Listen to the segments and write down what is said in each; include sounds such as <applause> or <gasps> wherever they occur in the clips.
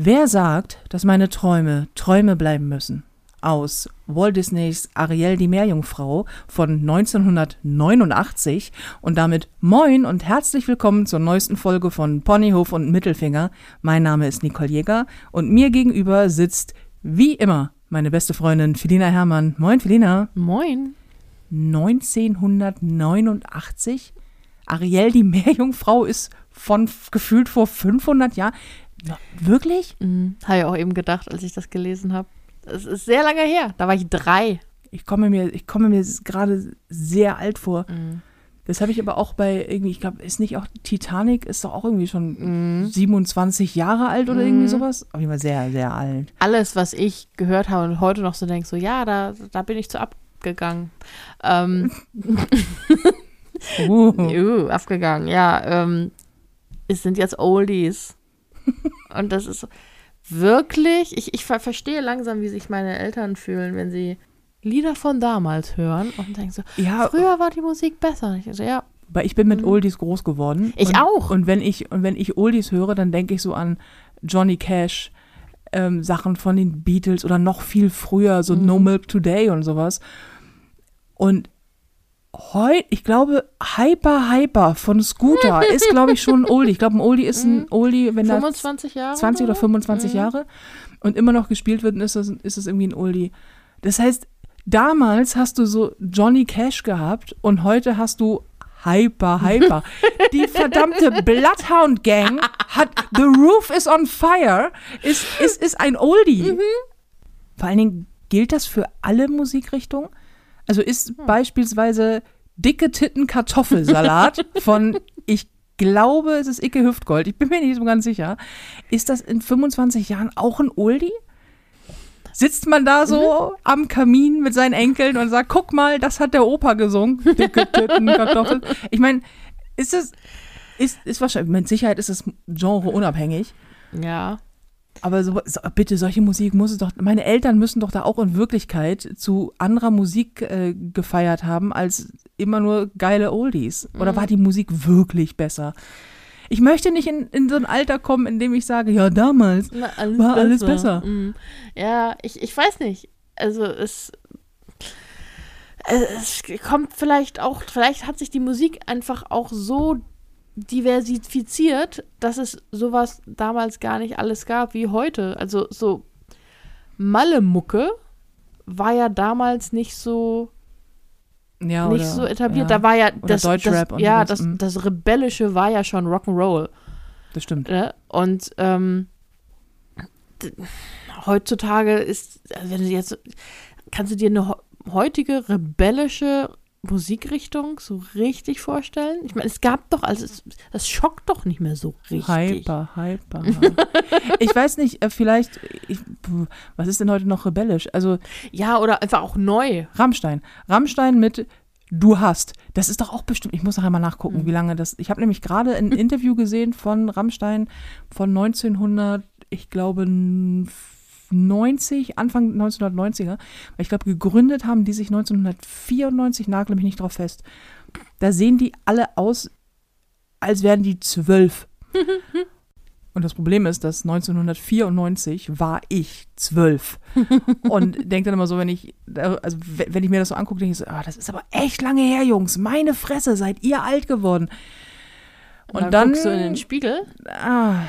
Wer sagt, dass meine Träume Träume bleiben müssen? Aus Walt Disneys Ariel die Meerjungfrau von 1989 und damit moin und herzlich willkommen zur neuesten Folge von Ponyhof und Mittelfinger. Mein Name ist Nicole Jäger und mir gegenüber sitzt wie immer meine beste Freundin Felina Herrmann. Moin Felina. Moin. 1989? Ariel die Meerjungfrau ist von gefühlt vor 500 Jahren. Wirklich? Mhm. Habe ich auch eben gedacht, als ich das gelesen habe. Es ist sehr lange her. Da war ich drei. Ich komme mir, ich komme mir gerade sehr alt vor. Mhm. Das habe ich aber auch bei irgendwie, ich glaube, ist nicht auch Titanic, ist doch auch irgendwie schon 27 Jahre alt oder irgendwie sowas. Auf jeden Fall sehr, sehr alt. Alles, was ich gehört habe und heute noch so denke, so ja, da, da bin ich zu abgegangen. Ähm, <laughs> Uh. uh, abgegangen, ja. Ähm, es sind jetzt Oldies. Und das ist wirklich, ich, ich ver verstehe langsam, wie sich meine Eltern fühlen, wenn sie Lieder von damals hören und denken so, Ja, früher war die Musik besser. Ich so, ja, weil ich bin mit Oldies groß geworden. Mhm. Ich und, auch. Und wenn ich, und wenn ich Oldies höre, dann denke ich so an Johnny Cash, ähm, Sachen von den Beatles oder noch viel früher, so Mhm. No Milk Today und sowas. Und heute, ich glaube, Hyper Hyper von Scooter <laughs> ist, glaube ich, schon ein Oldie. Ich glaube, ein Oldie ist ein Oldie, wenn er 25 Jahre. 20 oder so? 25 Jahre und immer noch gespielt wird, dann ist das, ist das irgendwie ein Oldie. Das heißt, damals hast du so Johnny Cash gehabt und heute hast du Hyper, Hyper. <laughs> Die verdammte Bloodhound Gang hat The Roof is on Fire, ist, ist, ist ein Oldie. Vor allen Dingen gilt das für alle Musikrichtungen. Also ist beispielsweise dicke Titten Kartoffelsalat <laughs> von, ich glaube, es ist Icke Hüftgold, ich bin mir nicht so ganz sicher. Ist das in 25 Jahren auch ein Oldie? Sitzt man da so am Kamin mit seinen Enkeln und sagt, guck mal, das hat der Opa gesungen. Dicke Titten Kartoffeln. Ich meine, ist es, ist, ist wahrscheinlich, mit Sicherheit ist es Genre unabhängig. Ja. Aber so, so, bitte, solche Musik muss es doch, meine Eltern müssen doch da auch in Wirklichkeit zu anderer Musik äh, gefeiert haben, als immer nur geile Oldies. Oder war die Musik wirklich besser? Ich möchte nicht in, in so ein Alter kommen, in dem ich sage, ja, damals. Na, alles War alles besser. Mm. Ja, ich, ich weiß nicht. Also es, es kommt vielleicht auch, vielleicht hat sich die Musik einfach auch so diversifiziert, dass es sowas damals gar nicht alles gab wie heute. Also so Malle-Mucke war ja damals nicht so Ja, nicht oder, so etabliert. Ja, Da war ja das, Deutschrap das, ja, sowas, das, das Rebellische war ja schon Rock'n'Roll. das stimmt. Ne? Und ähm, heutzutage ist, also wenn du jetzt, kannst du dir eine heu- heutige rebellische Musikrichtung so richtig vorstellen? Ich meine, es gab doch, also es, das schockt doch nicht mehr so richtig. Hyper, hyper. <laughs> ich weiß nicht, äh, vielleicht, ich, was ist denn heute noch rebellisch? Also Ja, oder einfach auch neu. Rammstein. Rammstein mit Du hast. Das ist doch auch bestimmt, ich muss nachher mal nachgucken, wie lange das. Ich habe nämlich gerade ein <laughs> Interview gesehen von Rammstein von 1900, ich glaube 90, Anfang 1990er. Weil ich glaube, gegründet haben die sich 1994, nagle mich nicht drauf fest. Da sehen die alle aus, als wären die zwölf. <laughs> Und das Problem ist, dass 1994 war ich zwölf. <laughs> Und denke dann immer so, wenn ich, also we- wenn ich mir das so angucke, denke ich so, ah, das ist aber echt lange her, Jungs. Meine Fresse, seid ihr alt geworden. Und dann, guckst du in den Spiegel. ah,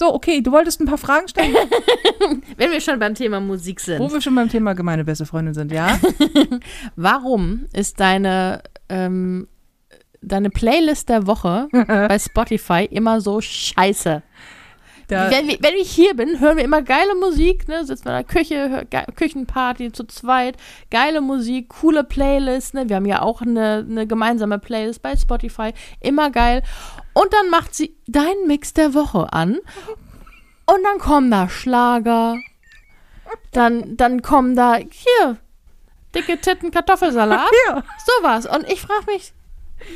so, okay, du wolltest ein paar Fragen stellen, <laughs> Wenn wir schon beim Thema Musik sind. wo wir schon beim Thema gemeine beste Freundin sind, ja? <laughs> Warum ist deine, ähm, deine Playlist der Woche <laughs> bei Spotify immer so scheiße? Wenn, wenn ich hier bin, hören wir immer geile Musik, ne? Sitzen wir in der Küche, Küchenparty zu zweit, geile Musik, coole Playlist, ne? Wir haben ja auch eine, eine gemeinsame Playlist bei Spotify, immer geil. Und dann macht sie deinen Mix der Woche an und dann kommen da Schlager, dann, dann kommen da, hier, dicke Titten Kartoffelsalat, ja. sowas. Und ich frage mich,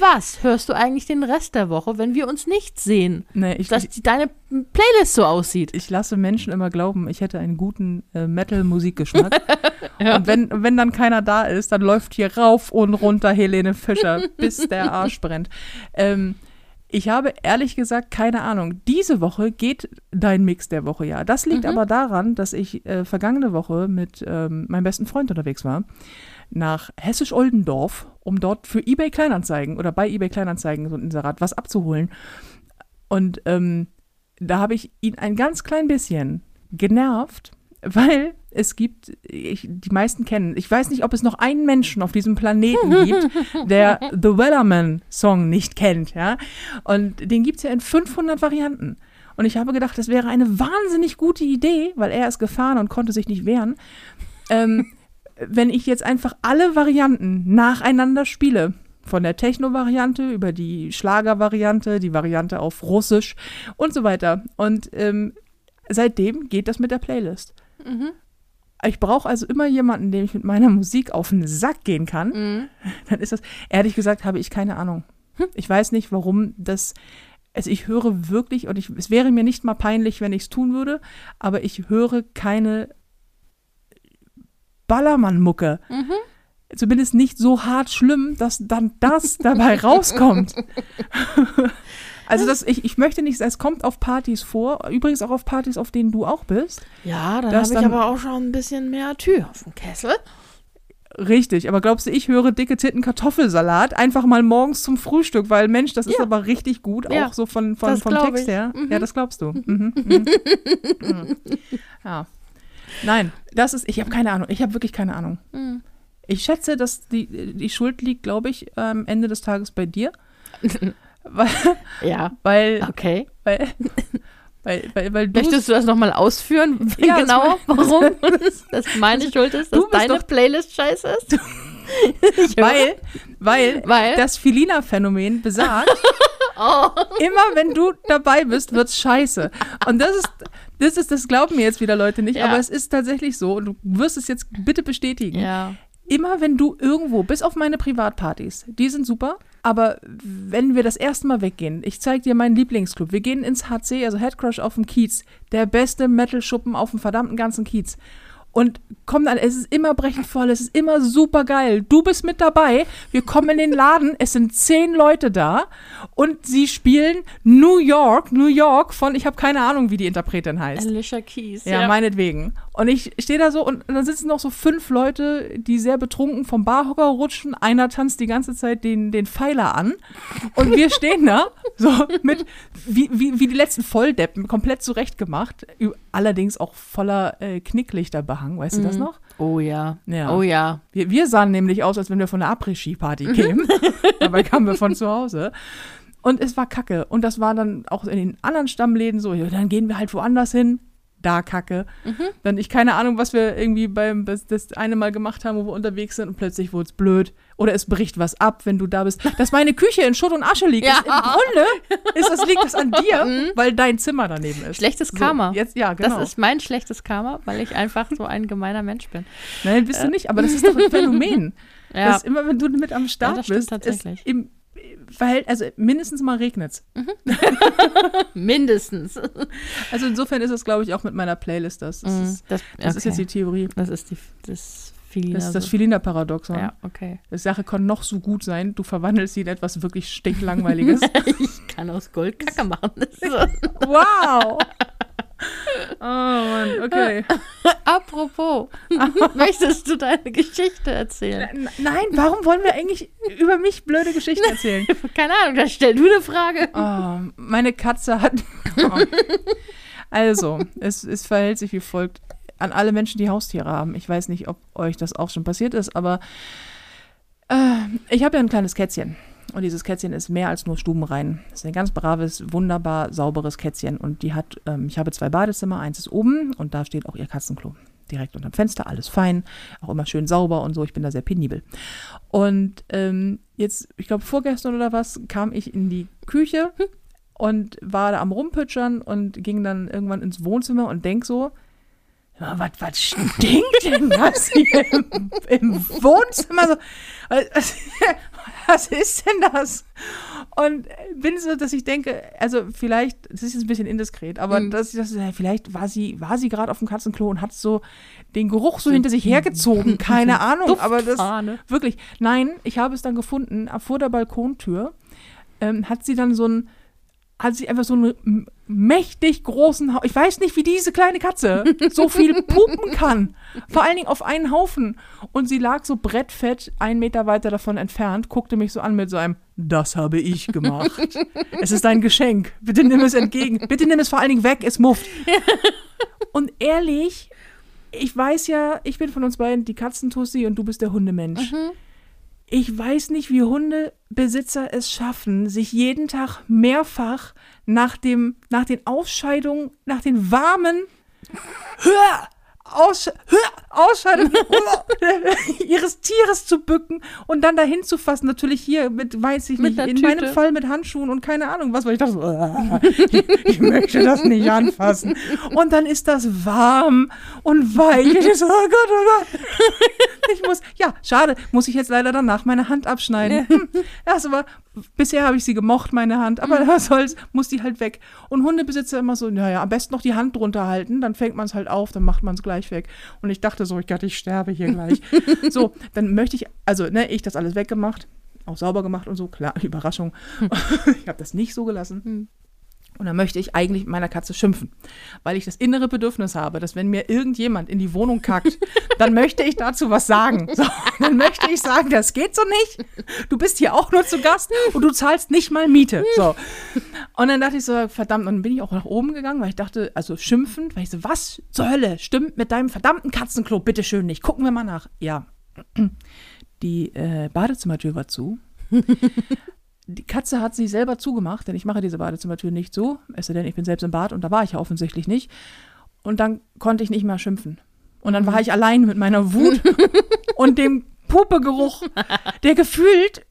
was hörst du eigentlich den Rest der Woche, wenn wir uns nicht sehen? Nee, ich, dass die, deine Playlist so aussieht. ich lasse Menschen immer glauben, ich hätte einen guten äh, Metal-Musikgeschmack. <laughs> Und wenn, wenn dann keiner da ist, dann läuft hier rauf und runter Helene Fischer, <laughs> bis der Arsch brennt. Ähm, Ich habe ehrlich gesagt keine Ahnung. Diese Woche geht dein Mix der Woche ja. Das liegt Mhm. aber daran, dass ich äh, vergangene Woche mit ähm, meinem besten Freund unterwegs war nach Hessisch-Oldendorf, um dort für eBay Kleinanzeigen oder bei eBay Kleinanzeigen so ein Inserat was abzuholen. Und ähm, da habe ich ihn ein ganz klein bisschen genervt, weil es gibt, ich, die meisten kennen, ich weiß nicht, ob es noch einen Menschen auf diesem Planeten <laughs> gibt, der The Wellerman Song nicht kennt, ja. Und den gibt es ja in 500 Varianten. Und ich habe gedacht, das wäre eine wahnsinnig gute Idee, weil er ist gefahren und konnte sich nicht wehren, ähm, wenn ich jetzt einfach alle Varianten nacheinander spiele. Von der Techno-Variante über die Schlager-Variante, die Variante auf Russisch und so weiter. Und ähm, seitdem geht das mit der Playlist. Mhm. Ich brauche also immer jemanden, dem ich mit meiner Musik auf den Sack gehen kann. Mhm. Dann ist das, ehrlich gesagt, habe ich keine Ahnung. Ich weiß nicht, warum das, also ich höre wirklich, und ich, es wäre mir nicht mal peinlich, wenn ich es tun würde, aber ich höre keine Ballermann-Mucke. Mhm. Zumindest nicht so hart schlimm, dass dann das <laughs> dabei rauskommt. <laughs> Also das, ich, ich möchte nicht, es kommt auf Partys vor, übrigens auch auf Partys, auf denen du auch bist. Ja, dann Das habe ich aber auch schon ein bisschen mehr Tür auf dem Kessel. Richtig, aber glaubst du, ich höre dicke Titten Kartoffelsalat einfach mal morgens zum Frühstück, weil Mensch, das ist Ja. aber richtig gut, Ja, auch so von, von, das vom Text ich. her. Mhm. Ja, das glaubst du. <laughs> Mhm. Mhm. Mhm. ja. Nein, das ist, ich habe keine Ahnung, ich habe wirklich keine Ahnung. Mhm. Ich schätze, dass die, die Schuld liegt, glaube ich, am Ende des Tages bei dir. <laughs> weil, Ja, weil, okay. weil, weil, weil, weil du Möchtest du das nochmal ausführen? Ja, das genau, war- warum <laughs> das meine <laughs> Schuld ist, dass deine doch- Playlist scheiße ist? Weil, weil, Weil? das Filina-Phänomen besagt, <laughs> Oh. immer wenn du dabei bist, wird's scheiße. Und das ist, das ist, das glauben mir jetzt wieder Leute nicht, Ja. aber es ist tatsächlich so, und du wirst es jetzt bitte bestätigen. Ja. Immer wenn du irgendwo, bis auf meine Privatpartys, die sind super, aber wenn wir das erste Mal weggehen, ich zeig dir meinen Lieblingsclub, wir gehen ins HC, also Headcrush auf dem Kiez, der beste Metal-Schuppen auf dem verdammten ganzen Kiez. Und kommen dann, es ist immer brechend voll, es ist immer super geil. Du bist mit dabei, wir kommen in den Laden, es sind zehn Leute da und sie spielen New York, New York von, ich habe keine Ahnung, wie die Interpretin heißt. Alicia Keys. Ja, meinetwegen. Und ich stehe da so und dann sitzen noch so fünf Leute, die sehr betrunken vom Barhocker rutschen. Einer tanzt die ganze Zeit den, den Pfeiler an. Und wir <laughs> stehen da, so mit, wie, wie, wie die letzten Volldeppen, komplett zurechtgemacht. Allerdings auch voller äh, Knicklichterbehang, weißt du das noch? Oh ja. Ja. Oh ja. Wir, wir sahen nämlich aus, als wenn wir von einer Après-Ski-Party kämen. <laughs> Dabei kamen wir von zu Hause. Und es war kacke. Und das war dann auch in den anderen Stammläden so, ja, dann gehen wir halt woanders hin. Da kacke. Dann ich keine Ahnung, was wir irgendwie beim das, das eine Mal gemacht haben, wo wir unterwegs sind und plötzlich wurde es blöd. Oder es bricht was ab, wenn du da bist. <laughs> Dass meine Küche in Schutt und Asche liegt. Ja. Ist, Im Grunde ist das, liegt das an dir, <laughs> weil dein Zimmer daneben ist. Schlechtes So, Karma. jetzt, ja, genau. Das ist mein schlechtes Karma, weil ich einfach so ein gemeiner Mensch bin. Nein, bist du nicht, aber das ist doch ein Phänomen. <laughs> Ja. Das ist immer, wenn du mit am Start das stimmt bist, tatsächlich. Ist im Verhält, also mindestens mal regnet's. <laughs> Mindestens. Also insofern ist es, glaube ich, auch mit meiner Playlist das. Das, Mhm, ist, das, das ist jetzt die Theorie. das ist die, das Filina. Das ist das. Filina-Paradoxon. Ja, okay. Die Sache kann noch so gut sein, du verwandelst sie in etwas wirklich stinklangweiliges. <laughs> Ich kann aus Gold Kacke machen. <laughs> Wow! Oh Mann, okay. <laughs> Apropos, <laughs> möchtest du deine Geschichte erzählen? Nein, warum wollen wir eigentlich über mich blöde Geschichten erzählen? <laughs> Keine Ahnung, dann stell du eine Frage. Oh, meine Katze hat. Oh. Also, es, es verhält sich wie folgt. An alle Menschen, die Haustiere haben. Ich weiß nicht, ob euch das auch schon passiert ist, aber äh, ich habe ja ein kleines Kätzchen. Und dieses Kätzchen ist mehr als nur stubenrein. Es ist ein ganz braves, wunderbar sauberes Kätzchen. Und die hat, ähm, ich habe zwei Badezimmer, eins ist oben und da steht auch ihr Katzenklo. Direkt unterm Fenster, alles fein, auch immer schön sauber und so. Ich bin da sehr penibel. Und ähm, jetzt, ich glaube, vorgestern oder was, kam ich in die Küche und war da am Rumpütschern und ging dann irgendwann ins Wohnzimmer und denk so, was, was stinkt denn das hier im, im Wohnzimmer? So, <laughs> <laughs> was, ist denn das? Und bin so, dass ich denke, also vielleicht, das ist jetzt ein bisschen indiskret, aber Mhm. dass ich das, vielleicht war sie, war sie gerade auf dem Katzenklo und hat so den Geruch so hinter sich hergezogen, <laughs> keine Ahnung, aber das. Wirklich. Nein, ich habe es dann gefunden, vor der Balkontür ähm, hat sie dann so ein, hat sich einfach so einen m- mächtig großen, Ha- ich weiß nicht, wie diese kleine Katze so viel <laughs> pupen kann. Vor allen Dingen auf einen Haufen. Und sie lag so brettfett einen Meter weiter davon entfernt, guckte mich so an mit so einem, das habe ich gemacht. <laughs> es ist ein Geschenk. Bitte nimm es entgegen. Bitte nimm es vor allen Dingen weg, es mufft. <laughs> Und ehrlich, ich weiß ja, ich bin von uns beiden die Katzentussi und du bist der Hundemensch. Ich weiß nicht, wie Hundebesitzer es schaffen, sich jeden Tag mehrfach nach, dem, nach den Ausscheidungen, nach den warmen <laughs> Hör, Aussch Hör, Ausscheidungen <laughs> ihres Tieres zu bücken und dann dahin zu fassen. Natürlich hier mit, weiß ich Mit nicht, in Tüte. meinem Fall mit Handschuhen und keine Ahnung was, weil ich dachte so, "Ah, ich, ich möchte das nicht anfassen. Und dann ist das warm und weich. Ich so, oh Gott, oh Gott. Ich muss, ja, schade, muss ich jetzt leider danach meine Hand abschneiden. <laughs> Hm, das aber, bisher habe ich sie gemocht, meine Hand, aber was soll's, muss die halt weg. Und Hundebesitzer immer so, naja, am besten noch die Hand drunter halten, dann fängt man es halt auf, dann macht man es gleich weg. Und ich dachte so, ich Gott, ich sterbe hier gleich. <laughs> so, dann möchte ich, also, ne, ich das alles weggemacht, auch sauber gemacht und so, klar, <laughs> Überraschung. ich habe das nicht so gelassen. Und dann möchte ich eigentlich mit meiner Katze schimpfen, weil ich das innere Bedürfnis habe, dass wenn mir irgendjemand in die Wohnung kackt, <laughs> dann möchte ich dazu was sagen. So, dann möchte ich sagen, das geht so nicht. Du bist hier auch nur zu Gast und du zahlst nicht mal Miete. So. Und dann dachte ich so, verdammt, und dann bin ich auch nach oben gegangen, weil ich dachte, also schimpfend, weil ich so, was zur Hölle stimmt mit deinem verdammten Katzenklo, bitteschön nicht. Gucken wir mal nach. Ja. Die äh, Badezimmertür war zu. Die Katze hat sie selber zugemacht, denn ich mache diese Badezimmertür nicht so, es sei denn, ich bin selbst im Bad und da war ich ja offensichtlich nicht. Und dann konnte ich nicht mehr schimpfen. Und dann war ich allein mit meiner Wut <laughs> und dem Pupegeruch, der gefühlt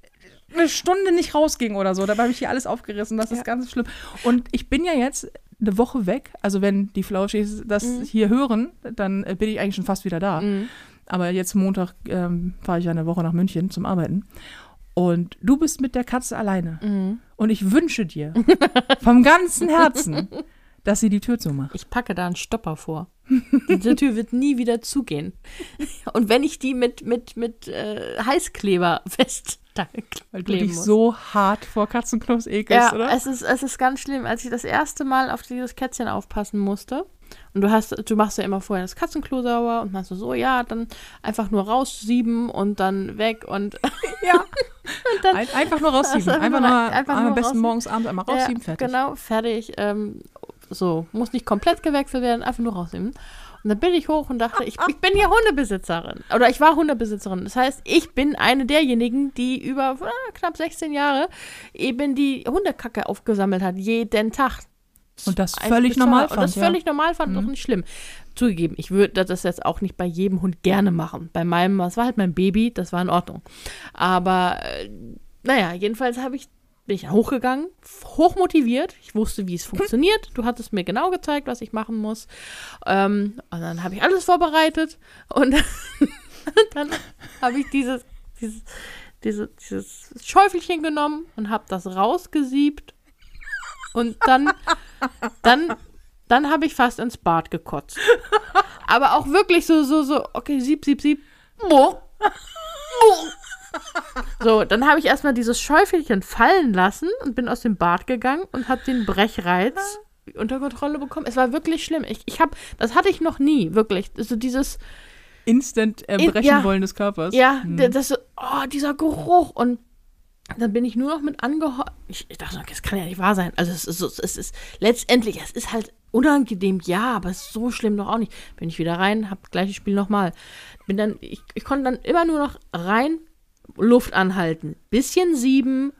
eine Stunde nicht rausging oder so. Dabei habe ich hier alles aufgerissen. Das ist ganz schlimm. Und ich bin ja jetzt eine Woche weg. Also wenn die Flauschis das hier hören, dann äh, bin ich eigentlich schon fast wieder da. Aber jetzt Montag ähm, fahre ich ja eine Woche nach München zum Arbeiten. Und du bist mit der Katze alleine. Und ich wünsche dir vom ganzen Herzen, dass sie die Tür zumacht. Ich packe da einen Stopper vor. Diese Tür wird nie wieder zugehen. Und wenn ich die mit, mit, mit äh, Heißkleber fest Weil du dich muss. so hart vor Katzenklos ekelst, Ja, oder? es ist, es ist ganz schlimm, als ich das erste Mal auf dieses Kätzchen aufpassen musste. Und du hast, du machst ja immer vorher das Katzenklo sauber und machst so, so, ja, dann einfach nur raussieben und dann weg und ja. <laughs> dann Ein, einfach nur raussieben. Also Einfach, einfach nur, einfach am nur besten raussieben. morgens, abends einmal raussieben, ja, fertig. Genau, fertig. Ähm, so, muss nicht komplett gewechselt werden, einfach nur rausnehmen. Und dann bin ich hoch und dachte, ich, ich bin ja Hundebesitzerin. Oder ich war Hundebesitzerin. Das heißt, ich bin eine derjenigen, die über äh, knapp 16 Jahre eben die Hundekacke aufgesammelt hat, jeden Tag. Und das völlig normal Und das fand, ja. völlig normal fand, auch nicht schlimm. Zugegeben, ich würde das jetzt auch nicht bei jedem Hund gerne machen. Bei meinem, das war halt mein Baby, das war in Ordnung. Aber äh, naja, jedenfalls habe ich bin ich hochgegangen, hochmotiviert. Ich wusste, wie es <laughs> funktioniert. Du hattest mir genau gezeigt, was ich machen muss. Ähm, und dann habe ich alles vorbereitet und <laughs> dann habe ich dieses, dieses, diese, dieses Schäufelchen genommen und habe das rausgesiebt. Und dann, dann, dann habe ich fast ins Bad gekotzt. <laughs> Aber auch wirklich so, so, so, okay, sieb, sieb, sieb. Mo. Mo. So, dann habe ich erstmal dieses Schäufelchen fallen lassen und bin aus dem Bad gegangen und habe den Brechreiz unter Kontrolle bekommen. Es war wirklich schlimm. Ich, ich habe, das hatte ich noch nie, wirklich. Also dieses, Instant erbrechen ja. wollen des Körpers. ja, Hm. das, oh, dieser Geruch und dann bin ich nur noch mit angehört. Ich, ich dachte, das kann ja nicht wahr sein. Also es ist, so- es ist letztendlich, es ist halt unangenehm, ja, aber es ist so schlimm doch auch nicht. Bin ich wieder rein, hab gleiches Spiel nochmal. Bin dann, ich, ich konnte dann immer nur noch rein, Luft anhalten, bisschen sieben,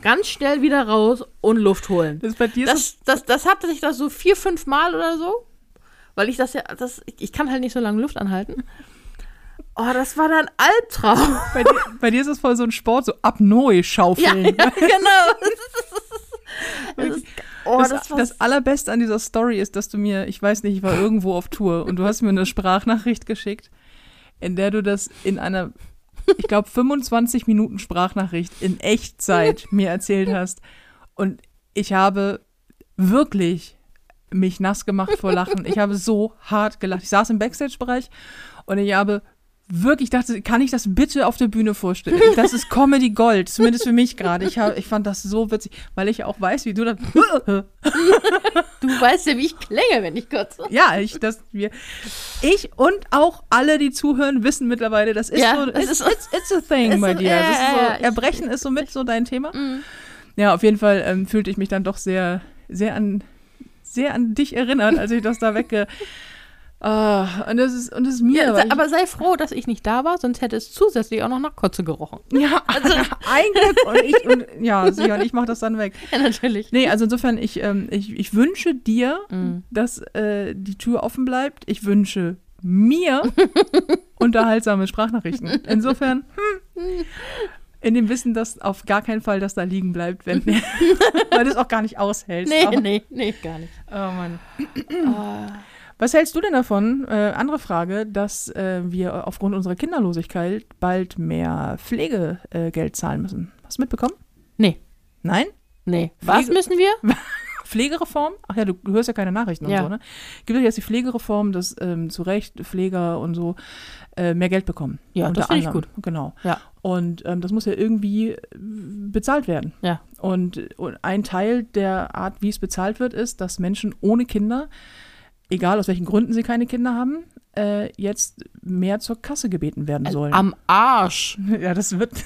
ganz schnell wieder raus und Luft holen. Das ist bei dir so Das, das, das hatte sich das so vier, fünf Mal oder so. Weil ich das ja, das, ich, ich kann halt nicht so lange Luft anhalten. Oh, das war dann Albtraum. bei, dir, bei dir ist es voll so ein Sport, so Apnoe-Schaufeln. Ja, ja, genau. <laughs> Ist, oh, das, das, das Allerbeste an dieser Story ist, dass du mir, ich weiß nicht, ich war irgendwo auf Tour und du hast mir eine Sprachnachricht geschickt, in der du das in einer, ich glaube, 25 Minuten Sprachnachricht in Echtzeit <laughs> mir erzählt hast. Und ich habe wirklich mich nass gemacht vor Lachen. Ich habe so hart gelacht. Ich saß im Backstage-Bereich und ich habe wirklich dachte, kann ich das bitte auf der Bühne vorstellen? Das ist Comedy Gold, zumindest für mich gerade. Ich, hab- ich fand das so witzig, weil ich auch weiß, wie du das. <laughs> Du weißt ja, wie ich klinge, wenn ich kotze. ja, ich, das, wir, ich und auch alle, die zuhören, wissen mittlerweile, das ist Ja, so, das it's, ist- it's, it's a thing, so- dear. ja, Das ist ja, so, ja, Erbrechen ist so mit so dein Thema. Mhm. Ja, auf jeden Fall ähm, fühlte ich mich dann doch sehr, sehr an, sehr an dich erinnert, als ich das da wegge. Ah, und das ist, und das ist mir. Ja, aber sei froh, dass ich nicht da war, sonst hätte es zusätzlich auch noch nach Kotze gerochen. <laughs> Ja, also <laughs> ein Glück. Und ich, und, ja, <laughs> sicher, und ich mache das dann weg. Ja, natürlich. Nee, also insofern, ich, ähm, ich, ich wünsche dir, Mhm. dass äh, die Tür offen bleibt. Ich wünsche mir unterhaltsame Sprachnachrichten. Insofern, hm, in dem Wissen, dass auf gar keinen Fall das da liegen bleibt, wenn, weil du es auch gar nicht aushältst. Nee, Aber- nee, nee, gar nicht. Oh Mann. Ah. Was hältst du denn davon, äh, andere Frage, dass äh, wir aufgrund unserer Kinderlosigkeit bald mehr Pflegegeld Geld zahlen müssen? Hast du mitbekommen? Nee, Nein? nee. Was Pflege- müssen wir? <laughs> Pflegereform? Ach ja, du hörst ja keine Nachrichten Ja. und so, ne? Gibt es jetzt die Pflegereform, dass ähm, zu Recht Pfleger und so äh, mehr Geld bekommen? Ja, Unter das finde ich anderem. Genau. Ja. Und ähm, das muss ja irgendwie äh, bezahlt werden. Ja. Und, und ein Teil der Art, wie es bezahlt wird, ist, dass Menschen ohne Kinder, egal aus welchen Gründen sie keine Kinder haben, äh, jetzt mehr zur Kasse gebeten werden sollen. Am Arsch. <laughs> ja, das wird. <laughs>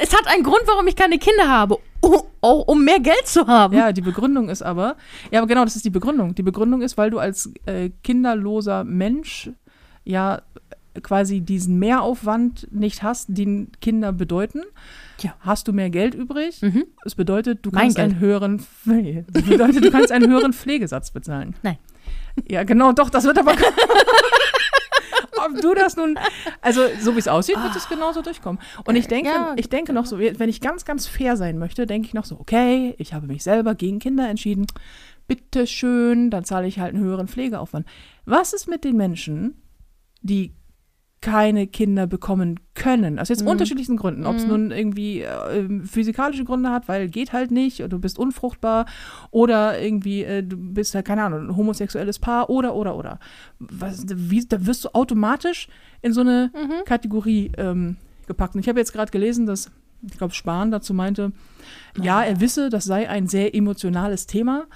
Es hat einen Grund, warum ich keine Kinder habe. Oh, auch um mehr Geld zu haben. Ja, die Begründung ist aber, ja, aber genau, das ist die Begründung. Die Begründung ist, weil du als äh, kinderloser Mensch ja quasi diesen Mehraufwand nicht hast, den Kinder bedeuten. Ja. Hast du mehr Geld übrig? Mhm. Bedeutet, du Mein kannst Geld. einen höheren, bedeutet, du kannst einen höheren Pflegesatz bezahlen. Nein. Ja, genau, doch, das wird aber. Ob du das nun, also so wie es aussieht, wird es genauso durchkommen. Und ich denke, Ja, ich denke noch so, wenn ich ganz, ganz fair sein möchte, denke ich noch so, okay, ich habe mich selber gegen Kinder entschieden. Bitte schön, dann zahle ich halt einen höheren Pflegeaufwand. Was ist mit den Menschen, die keine Kinder bekommen können. Aus jetzt Mhm. unterschiedlichsten Gründen. Ob es nun irgendwie äh, physikalische Gründe hat, weil geht halt nicht, oder du bist unfruchtbar, oder irgendwie äh, du bist halt, keine Ahnung, ein homosexuelles Paar, oder, oder, oder. Was, wie, da wirst du automatisch in so eine Mhm. Kategorie ähm, gepackt. Und ich habe jetzt gerade gelesen, dass, ich glaube, Spahn dazu meinte, ja, er wisse, das sei ein sehr emotionales Thema,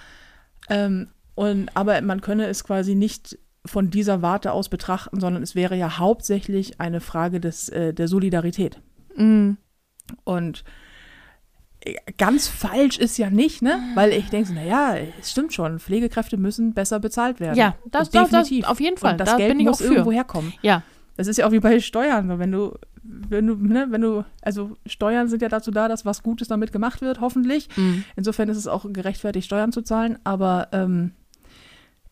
ähm, und, aber man könne es quasi nicht von dieser Warte aus betrachten, sondern es wäre ja hauptsächlich eine Frage des, äh, der Solidarität. Mhm. Und äh, ganz falsch ist ja nicht, ne? Weil ich denke so, naja, es stimmt schon, Pflegekräfte müssen besser bezahlt werden. Ja, das- das- das- auf jeden Fall. Und das Da Geld bin ich muss irgendwo herkommen. Ja. Das ist ja auch wie bei Steuern. Wenn du, wenn du, ne, wenn du, also Steuern sind ja dazu da, dass was Gutes damit gemacht wird, hoffentlich. Mhm. Insofern ist es auch gerechtfertigt, Steuern zu zahlen, aber ähm,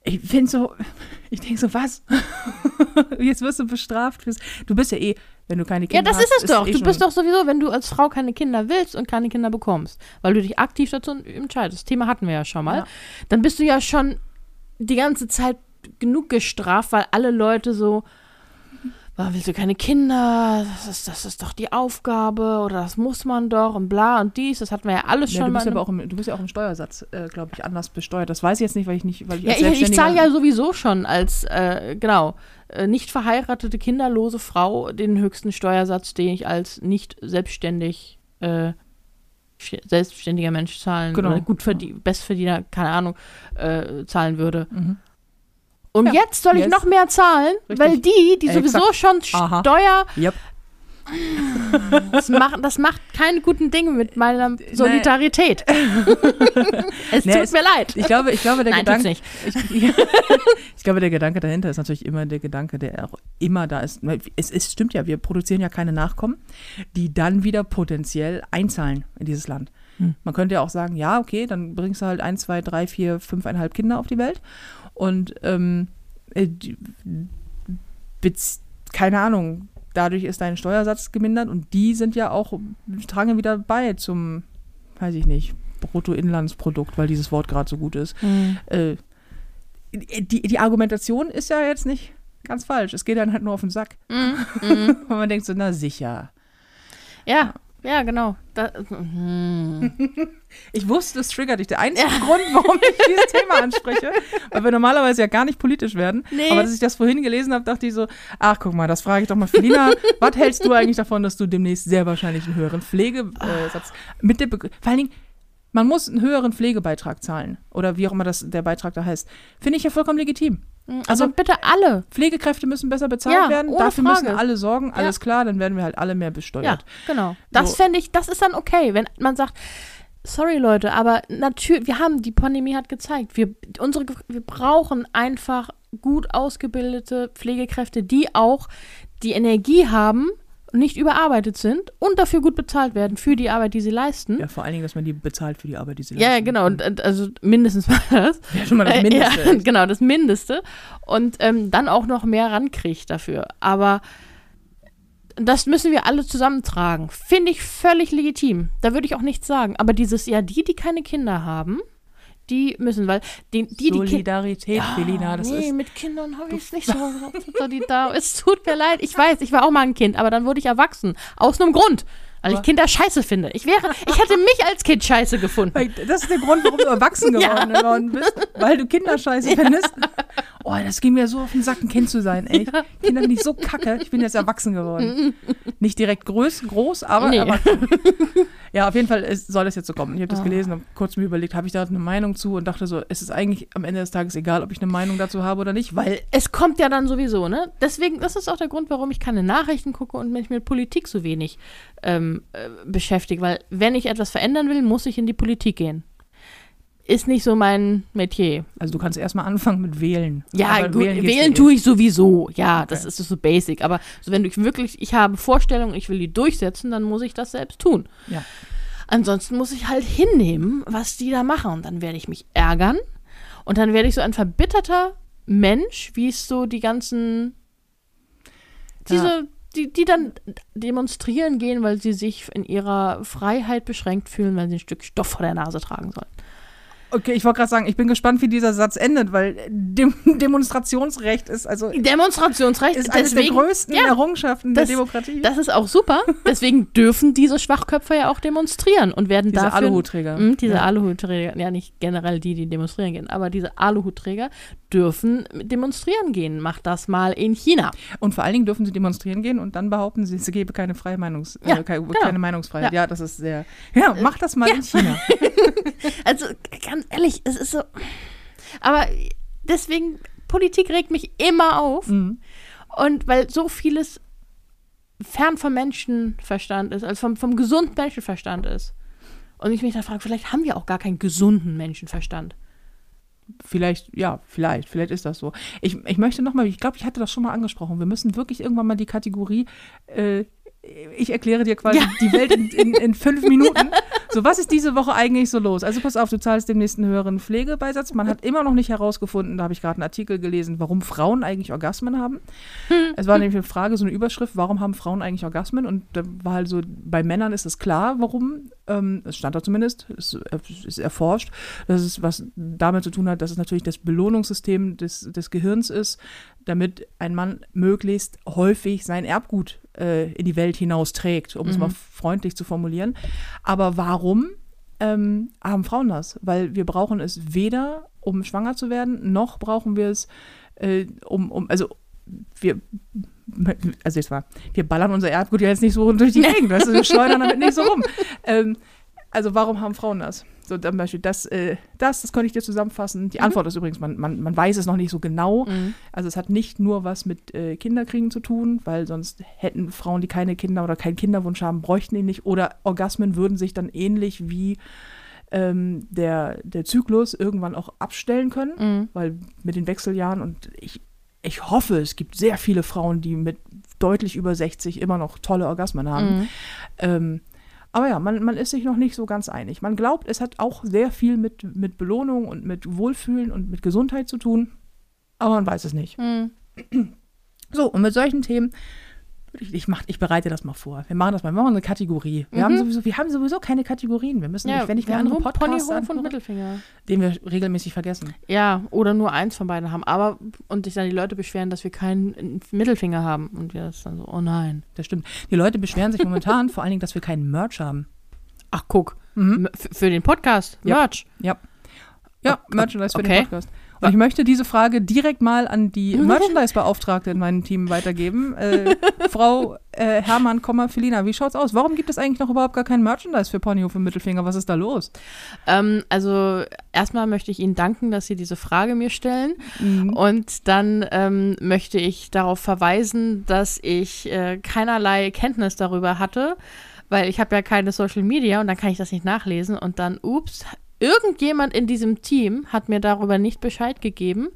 ich finde so, ich denke so, was? <laughs> Jetzt wirst du bestraft. Fürs, du bist ja eh, wenn du keine Ja, Kinder das hast. ist es doch. eh Du bist doch sowieso, wenn du als Frau keine Kinder willst und keine Kinder bekommst, weil du dich aktiv dazu entscheidest. Das Thema hatten wir ja schon mal. Ja. Dann bist du ja schon die ganze Zeit genug gestraft, weil alle Leute so, "Ah, willst du keine Kinder? Das ist, das ist doch die Aufgabe oder das muss man doch und bla und dies. Das hatten wir ja alles Ja, schon du, mal. bist in aber auch im, du bist ja auch im Steuersatz, äh, glaube ich, anders besteuert. Das weiß ich jetzt nicht, weil ich nicht, weil ich Ja, ich, ich zahle ja sowieso schon als, äh, genau, äh, nicht verheiratete, kinderlose Frau den höchsten Steuersatz, den ich als nicht selbstständig, äh, selbstständiger Mensch zahlen Genau. oder gut verdie Bestverdiener, keine Ahnung, äh, zahlen würde. Mhm. Und Ja, jetzt soll ich jetzt- noch mehr zahlen, Richtig. weil die, die Äh, sowieso schon Aha. Steuer, Yep. <laughs> das macht, das macht keine guten Dinge mit meiner Solidarität. <laughs> es Nee, tut es- mir leid. Ich glaube, ich glaube, der Nein, Gedanke. nicht. Ich, <laughs> ich glaube, der Gedanke dahinter ist natürlich immer der Gedanke, der auch immer da ist. Es, es stimmt ja, wir produzieren ja keine Nachkommen, die dann wieder potenziell einzahlen in dieses Land. Hm. Man könnte ja auch sagen, ja, okay, dann bringst du halt ein, zwei, drei, vier, fünfeinhalb Kinder auf die Welt und ähm, äh, keine Ahnung, dadurch ist dein Steuersatz gemindert und die sind ja auch, tragen wieder bei zum, weiß ich nicht, Bruttoinlandsprodukt, weil dieses Wort gerade so gut ist Hm. äh, die, die Argumentation ist ja jetzt nicht ganz falsch. Es geht dann halt nur auf den Sack. Mhm. Mhm. <laughs> Und man denkt so, na sicher. Ja, Ja, genau. Da, hm. Ich wusste, es triggert dich. Der <laughs> einzige Grund, warum ich dieses Thema anspreche, weil wir normalerweise ja gar nicht politisch werden. Nee. Aber als ich das vorhin gelesen habe, dachte ich so, ach guck mal, das frage ich doch mal Felina. was hältst du eigentlich davon, dass du demnächst sehr wahrscheinlich einen höheren Pflegesatz mit der Be vor allen Dingen, man muss einen höheren Pflegebeitrag zahlen. Oder wie auch immer das der Beitrag da heißt. Finde ich ja vollkommen legitim. Also, bitte alle. Pflegekräfte müssen besser bezahlt Ja, werden. Dafür Frage. müssen alle sorgen. Alles klar, dann werden wir halt alle mehr besteuert. Ja, genau. Das So. fände ich, das ist dann okay, wenn man sagt, sorry Leute, aber natürlich, wir haben, die Pandemie hat gezeigt, wir, unsere, wir brauchen einfach gut ausgebildete Pflegekräfte, die auch die Energie haben, nicht überarbeitet sind und dafür gut bezahlt werden für die Arbeit, die sie leisten. Ja, vor allen Dingen, dass man die bezahlt für die Arbeit, die sie Ja, ja, leisten. genau. Und, und, also mindestens mal das. Ja, schon mal das Äh, Mindeste. Ja, <laughs> genau, das Mindeste. Und ähm, dann auch noch mehr rankriegt dafür. Aber das müssen wir alle zusammentragen. Finde ich völlig legitim. Da würde ich auch nichts sagen. Aber dieses, ja, die, die keine Kinder haben, die müssen, weil die, die, die. Solidarität, Felina, das nee, ist. mit Kindern habe ich es nicht so solidar. <laughs> Es tut mir leid. Ich weiß, ich war auch mal ein Kind, aber dann wurde ich erwachsen. Aus einem Grund. Weil ich Kinder scheiße finde. Ich wäre, ich hätte mich als Kind scheiße gefunden. Das ist der Grund, warum du erwachsen <laughs> geworden, geworden bist, weil du Kinder scheiße findest. Oh, das ging mir so auf den Sack, ein Kind zu sein, ey. <laughs> Kinder bin ich so kacke, ich bin jetzt erwachsen geworden. <laughs> Nicht direkt groß, groß aber Nee. erwachsen. <laughs> Ja, auf jeden Fall ist, soll das jetzt so kommen. Ich habe das Ah. gelesen, habe kurz mir überlegt, habe ich da eine Meinung zu und dachte so, es ist eigentlich am Ende des Tages egal, ob ich eine Meinung dazu habe oder nicht, weil es kommt ja dann sowieso, ne? Deswegen, das ist auch der Grund, warum ich keine Nachrichten gucke und mich mit Politik so wenig ähm, äh, beschäftige. Weil, wenn ich etwas verändern will, muss ich in die Politik gehen. Ist nicht so mein Metier. also du kannst erstmal anfangen mit wählen. Ja, Aber gut, wählen, geht's dir tue ich sowieso. Ja, das Okay. ist so basic. Aber so, wenn du wirklich, ich habe Vorstellungen, ich will die durchsetzen, dann muss ich das selbst tun. Ja. Ansonsten muss ich halt hinnehmen, was die da machen. Und dann werde ich mich ärgern. Und dann werde ich so ein verbitterter Mensch, wie es so die ganzen diese, die, die dann demonstrieren gehen, weil sie sich in ihrer Freiheit beschränkt fühlen, weil sie ein Stück Stoff vor der Nase tragen sollen. Okay, ich wollte gerade sagen, ich bin gespannt, wie dieser Satz endet, weil Dem Demonstrationsrecht ist also Demonstrationsrecht ist eines der größten ja, Errungenschaften das- der Demokratie. Das ist auch super. Deswegen dürfen diese Schwachköpfe ja auch demonstrieren und werden Diese dafür. Aluhutträger. Mm, diese Ja. Aluhutträger, ja nicht generell die, die demonstrieren gehen, aber diese Aluhutträger dürfen demonstrieren gehen. Macht das mal in China. Und vor allen Dingen dürfen sie demonstrieren gehen und dann behaupten sie, es gebe keine freie Meinungs Ja, äh, keine, genau. keine Meinungsfreiheit. Ja. Ja. das ist sehr. Ja, mach das mal in China. <laughs> Also ganz ehrlich, es ist so. Aber deswegen, Politik regt mich immer auf. Mhm. Und weil so vieles fern vom Menschenverstand ist, also vom, vom gesunden Menschenverstand ist. Und ich mich dann frage, vielleicht haben wir auch gar keinen gesunden Menschenverstand. Vielleicht, ja, vielleicht, vielleicht ist das so. Ich, ich möchte nochmal, ich glaube, ich hatte das schon mal angesprochen. Wir müssen wirklich irgendwann mal die Kategorie, äh, ich erkläre dir quasi Ja. die Welt in, in, in fünf <laughs> Minuten. So, was ist diese Woche eigentlich so los? Also pass auf, du zahlst demnächst einen höheren Pflegebeisatz. Man hat immer noch nicht herausgefunden, da habe ich gerade einen Artikel gelesen, warum Frauen eigentlich Orgasmen haben. Es war nämlich eine Frage, so eine Überschrift, warum haben Frauen eigentlich Orgasmen? Und da war halt so, bei Männern ist es klar, warum. Ähm, es stand da zumindest, es es ist erforscht, dass es was damit zu tun hat, dass es natürlich das Belohnungssystem des, des Gehirns ist, damit ein Mann möglichst häufig sein Erbgut äh, in die Welt hinaus trägt, um es mal freundlich zu formulieren. Aber warum ähm, haben Frauen das? Weil wir brauchen es weder, um schwanger zu werden, noch brauchen wir es, äh, um, um, also wir, also jetzt mal, wir ballern unser Erbgut ja jetzt nicht so <laughs> durch die <laughs> Gegend, weißt du, wir schleudern damit nicht so rum. Ähm, also warum haben Frauen das? So zum Beispiel das, äh, das, das könnte ich dir zusammenfassen. Die Antwort ist übrigens, man, man, man weiß es noch nicht so genau. Also es hat nicht nur was mit äh, Kinderkriegen zu tun, weil sonst hätten Frauen, die keine Kinder oder keinen Kinderwunsch haben, bräuchten ihn nicht. Oder Orgasmen würden sich dann ähnlich wie ähm, der, der Zyklus irgendwann auch abstellen können, Mhm. weil mit den Wechseljahren und ich, ich hoffe, es gibt sehr viele Frauen, die mit deutlich über 60 immer noch tolle Orgasmen haben. Mhm. Ähm, aber ja, man, man ist sich noch nicht so ganz einig. Man glaubt, es hat auch sehr viel mit, mit Belohnung und mit Wohlfühlen und mit Gesundheit zu tun, aber man weiß es nicht. Mhm. So, und mit solchen Themen Ich, ich, mach, ich bereite das mal vor. Wir machen das mal. Wir machen eine Kategorie. Wir, haben, sowieso, wir haben sowieso keine Kategorien. Wir müssen, nicht, wenn ich mir Mhm. andere Podcasts Ponyhof und anhöre, Mittelfinger. den wir regelmäßig vergessen. Ja, oder nur eins von beiden haben. Aber und sich dann die Leute beschweren, dass wir keinen Mittelfinger haben. Und wir das dann so, oh nein. Das stimmt. Die Leute beschweren sich momentan <laughs> vor allen Dingen, dass wir keinen Merch haben. Ach, guck. Mhm. Für den Podcast. Ja. Merch. Ja. Ja, Merchandise für den okay. Podcast. Und ich möchte diese Frage direkt mal an die Merchandise-Beauftragte in meinem Team weitergeben. Äh, <laughs> Frau äh, Hermann, Felina, wie schaut's aus? Warum gibt es eigentlich noch überhaupt gar kein Merchandise für Ponyhof und Mittelfinger? Was ist da los? Ähm, also erstmal möchte ich Ihnen danken, dass Sie diese Frage mir stellen. Und dann ähm, möchte ich darauf verweisen, dass ich äh, keinerlei Kenntnis darüber hatte, weil ich habe ja keine Social Media und dann kann ich das nicht nachlesen. Und dann, ups, irgendjemand in diesem Team hat mir darüber nicht Bescheid gegeben.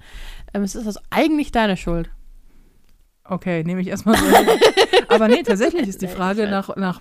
Ähm, es ist also eigentlich deine Schuld. Okay, nehme ich erstmal so. <laughs> Aber nee, tatsächlich ist die Frage nach, nach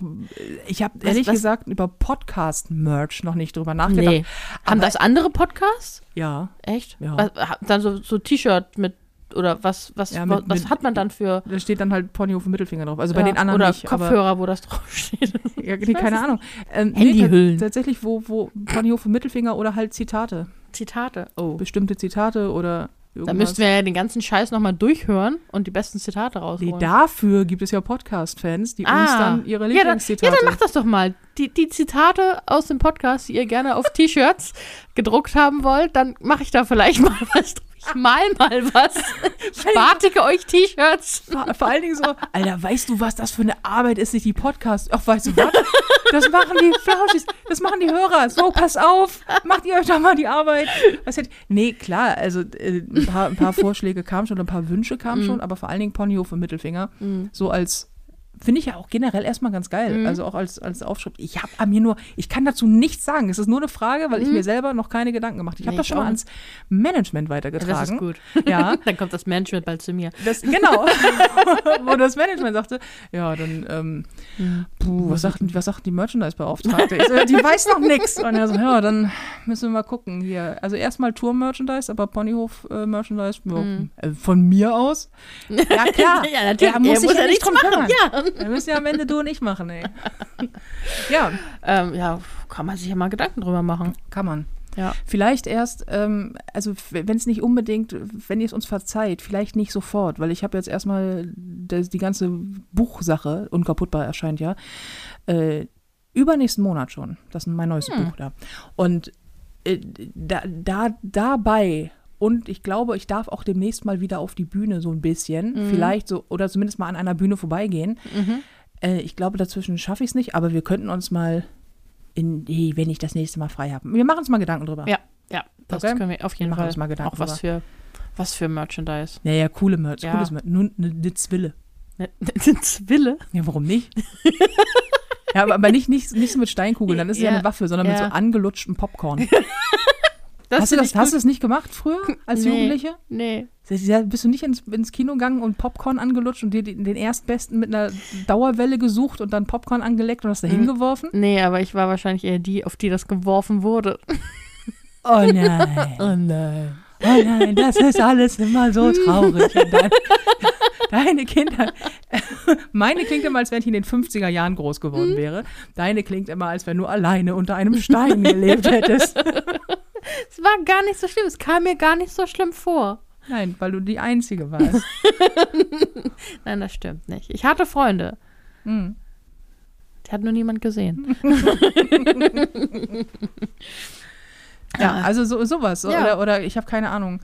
ich habe ehrlich was- gesagt über Podcast-Merch noch nicht drüber nachgedacht. Nee. Haben das andere Podcasts? Ja, Echt? Ja. Was, dann so, so T-Shirt mit, oder was, was, Ja, mit- was mit- hat man dann für da steht dann halt Ponyhof und Mittelfinger drauf. Also bei Ja, den anderen oder nicht. Kopfhörer, wo das <laughs> draufsteht. Ja, nee, keine Ahnung. Ähm, Handyhüllen. Nee, ta- tatsächlich, wo, wo Ponyhof und Mittelfinger oder halt Zitate. Zitate. Oh. Bestimmte Zitate oder irgendwas. Da müssten wir ja den ganzen Scheiß nochmal durchhören und die besten Zitate Nee, rausholen. dafür gibt es ja Podcast-Fans, die uns ah. dann ihre ja, dann, Lieblingszitate... ja, dann mach das doch mal. Die, die Zitate aus dem Podcast, die ihr gerne auf T-Shirts gedruckt haben wollt, dann mache ich da vielleicht mal was drauf. Ich mal mal was. <laughs> Spartige euch T-Shirts. vor, allen Dingen so, Alter, weißt du, was das für eine Arbeit ist, sich die Podcasts... Ach, weißt du was? Das machen die Flauschis, das machen die Hörer. So, pass auf, macht ihr euch doch mal die Arbeit. Was hätte, nee, klar, also äh, ein, paar, ein paar Vorschläge kamen schon, ein paar Wünsche kamen Mhm. schon, aber vor allen Dingen Ponyhof und Mittelfinger. So als... Finde ich ja auch generell erstmal ganz geil. Mhm. Also auch als, als Aufschrift. Ich habe an mir nur, ich kann dazu nichts sagen. Es ist nur eine Frage, weil ich mir selber noch keine Gedanken gemacht habe. Ich habe Mhm. Nee, das schon mal ans Management weitergetragen. Das ist gut. <laughs> Ja, <laughs> Dann kommt das Management bald zu mir. das, genau. <laughs> Wo das Management sagte, ja, dann, ähm, puh, was sagt, was sagt die Merchandise-Beauftragte? So, die weiß noch nichts. Und er so, ja, dann müssen wir mal gucken hier. Also erstmal Tour-Merchandise, aber Ponyhof-Merchandise, ja, äh, von mir aus. Ja, klar. Ja, natürlich. Er muss Er sich ja ja nicht drum machen, kümmern. ja. Wir müssen ja am Ende du und ich machen, ey. <laughs> Ja, Ähm, ja, kann man sich ja mal Gedanken drüber machen. kann man. Ja. Vielleicht erst, ähm, also wenn es nicht unbedingt, wenn ihr es uns verzeiht, vielleicht nicht sofort, weil ich habe jetzt erstmal das, die ganze Buchsache, unkaputtbar erscheint ja, äh, übernächsten Monat schon. Das ist mein neues Hm. Buch da. Und äh, da, da, dabei, und ich glaube, ich darf auch demnächst mal wieder auf die Bühne so ein bisschen, Mhm. vielleicht so, oder zumindest mal an einer Bühne vorbeigehen. Äh, ich glaube, dazwischen schaffe ich es nicht, aber wir könnten uns mal in, hey, wenn ich das nächste Mal frei habe. Wir machen uns mal Gedanken drüber. Ja, ja, das Okay. können wir auf jeden wir Fall. uns mal Gedanken auch was für, was für Merchandise. Ja, ja, coole Merch, Ja. cooles Merch. Nur eine ne Zwille. <laughs> Eine Zwille. Ja, warum nicht? ja, aber, aber nicht, nicht, nicht so mit Steinkugeln, dann ist es ja, Ja, eine Waffe, sondern mit so angelutschtem Popcorn. <laughs> Das hast, du das, hast du das nicht gemacht früher als Nee. Jugendliche? Nee. Bist du nicht ins, ins Kino gegangen und Popcorn angelutscht und dir den den Erstbesten mit einer Dauerwelle gesucht und dann Popcorn angeleckt und hast da Mhm. hingeworfen? Nee, aber ich war wahrscheinlich eher die, auf die das geworfen wurde. Oh nein. <laughs> Oh nein. Oh nein, das ist alles immer so <laughs> traurig. Deine Kinder. <laughs> Meine klingt immer, als wenn ich in den 50er Jahren groß geworden wäre. Deine klingt immer, als wenn du alleine unter einem Stein gelebt hättest. <laughs> Es war gar nicht so schlimm. Es kam mir gar nicht so schlimm vor. Nein, weil du die Einzige warst. <laughs> Nein, das stimmt nicht. Ich hatte Freunde. Hm. Die hat nur niemand gesehen. <laughs> Ja, also so, sowas. Ja. Oder, oder ich habe keine Ahnung.